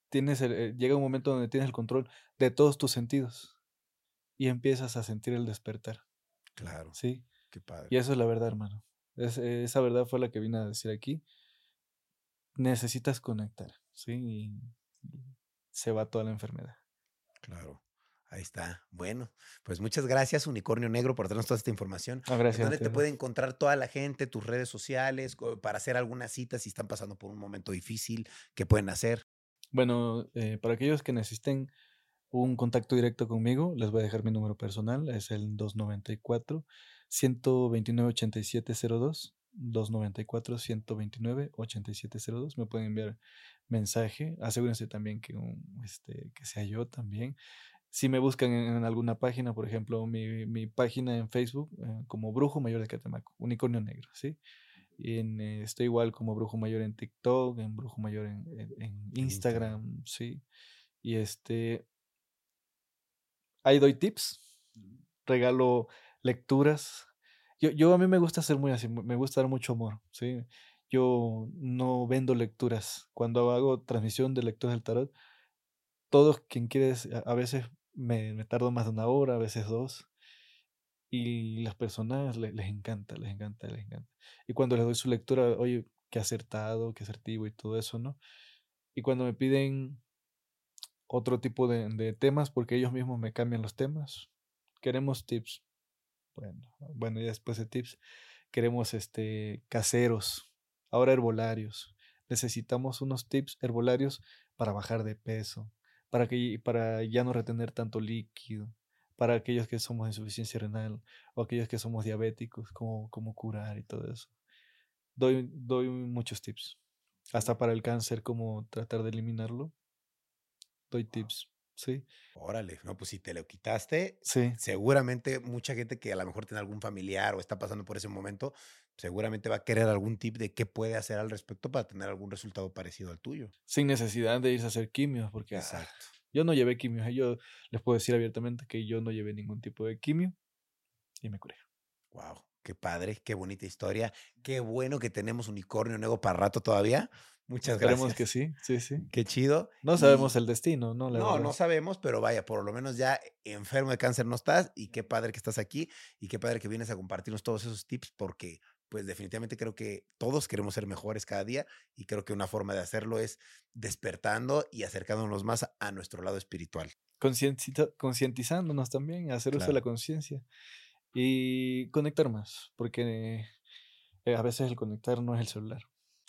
tienes el- eh, llega un momento donde tienes el control de todos tus sentidos y empiezas a sentir el despertar. Claro, Sí. qué padre. Y eso es la verdad, hermano. Es- esa verdad fue la que vine a decir aquí. Necesitas conectar, ¿sí? Y se va toda la enfermedad. Claro, ahí está. Bueno, pues muchas gracias, Unicornio Negro, por darnos toda esta información. Ah, gracias. ¿Dónde te puede encontrar toda la gente, tus redes sociales, para hacer alguna cita si están pasando por un momento difícil? ¿Qué pueden hacer? Bueno, eh, para aquellos que necesiten un contacto directo conmigo, les voy a dejar mi número personal, es el 294 129 8702 294 129 8702 me pueden enviar mensaje, asegúrense también que un, este que sea yo también. Si me buscan en, en alguna página, por ejemplo, mi, mi página en Facebook eh, como Brujo Mayor de Catemaco, Unicornio Negro, ¿sí? Y en, eh, estoy igual como Brujo Mayor en TikTok, en Brujo Mayor en, en- en Instagram. Instagram, sí. Y este, ahí doy tips, regalo lecturas. Yo, yo a mí me gusta ser muy así, me gusta dar mucho amor, ¿sí? Yo no vendo lecturas. Cuando hago transmisión de lecturas del tarot, todos quien quieres, a, veces me, me tardo más de una hora, a veces dos. Y las personas le- les encanta, les encanta, les encanta. Y cuando les doy su lectura, oye, qué acertado, qué asertivo y todo eso, ¿no? Y cuando me piden otro tipo de, de temas, porque ellos mismos me cambian los temas, queremos tips. Bueno, bueno, ya después de tips, queremos este caseros, ahora herbolarios, necesitamos unos tips herbolarios para bajar de peso, para, que, para ya no retener tanto líquido, para aquellos que somos insuficiencia renal o aquellos que somos diabéticos, cómo, cómo curar y todo eso. Doy, doy muchos tips. Hasta para el cáncer, cómo tratar de eliminarlo. Doy tips. Sí. Órale, no, pues si te lo quitaste, Sí. seguramente mucha gente que a lo mejor tiene algún familiar o está pasando por ese momento, seguramente va a querer algún tip de qué puede hacer al respecto para tener algún resultado parecido al tuyo. Sin necesidad de irse a hacer quimios, porque ah, Exacto. yo no llevé quimios. Yo les puedo decir abiertamente que yo no llevé ningún tipo de quimio y me curé. Wow, qué padre, qué bonita historia. Qué bueno que tenemos unicornio nuevo para rato todavía. Muchas Esperemos gracias. que sí, sí, sí. Qué chido. No sabemos Y- el destino, ¿no? La no, verdad. no sabemos, pero vaya, por lo menos ya enfermo de cáncer no estás y qué padre que estás aquí y qué padre que vienes a compartirnos todos esos tips porque pues definitivamente creo que todos queremos ser mejores cada día y creo que una forma de hacerlo es despertando y acercándonos más a nuestro lado espiritual. Concientizándonos también, hacer uso de la conciencia y conectar más, porque eh, a veces el conectar no es el celular.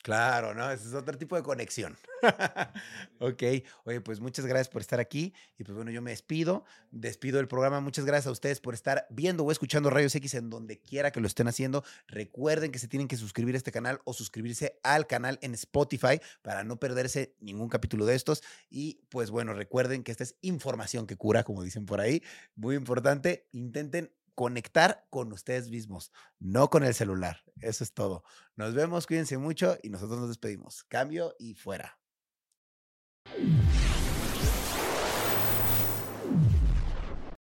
Claro, ¿no? Ese es otro tipo de conexión. ok, oye, pues muchas gracias por estar aquí y pues bueno, yo me despido, despido el programa. Muchas gracias a ustedes por estar viendo o escuchando Rayos X en donde quiera que lo estén haciendo. Recuerden que se tienen que suscribir a este canal o suscribirse al canal en Spotify para no perderse ningún capítulo de estos. Y pues bueno, recuerden que esta es información que cura, como dicen por ahí. Muy importante, intenten conectar con ustedes mismos, no con el celular. Eso es todo. Nos vemos, cuídense mucho y nosotros nos despedimos. Cambio y fuera.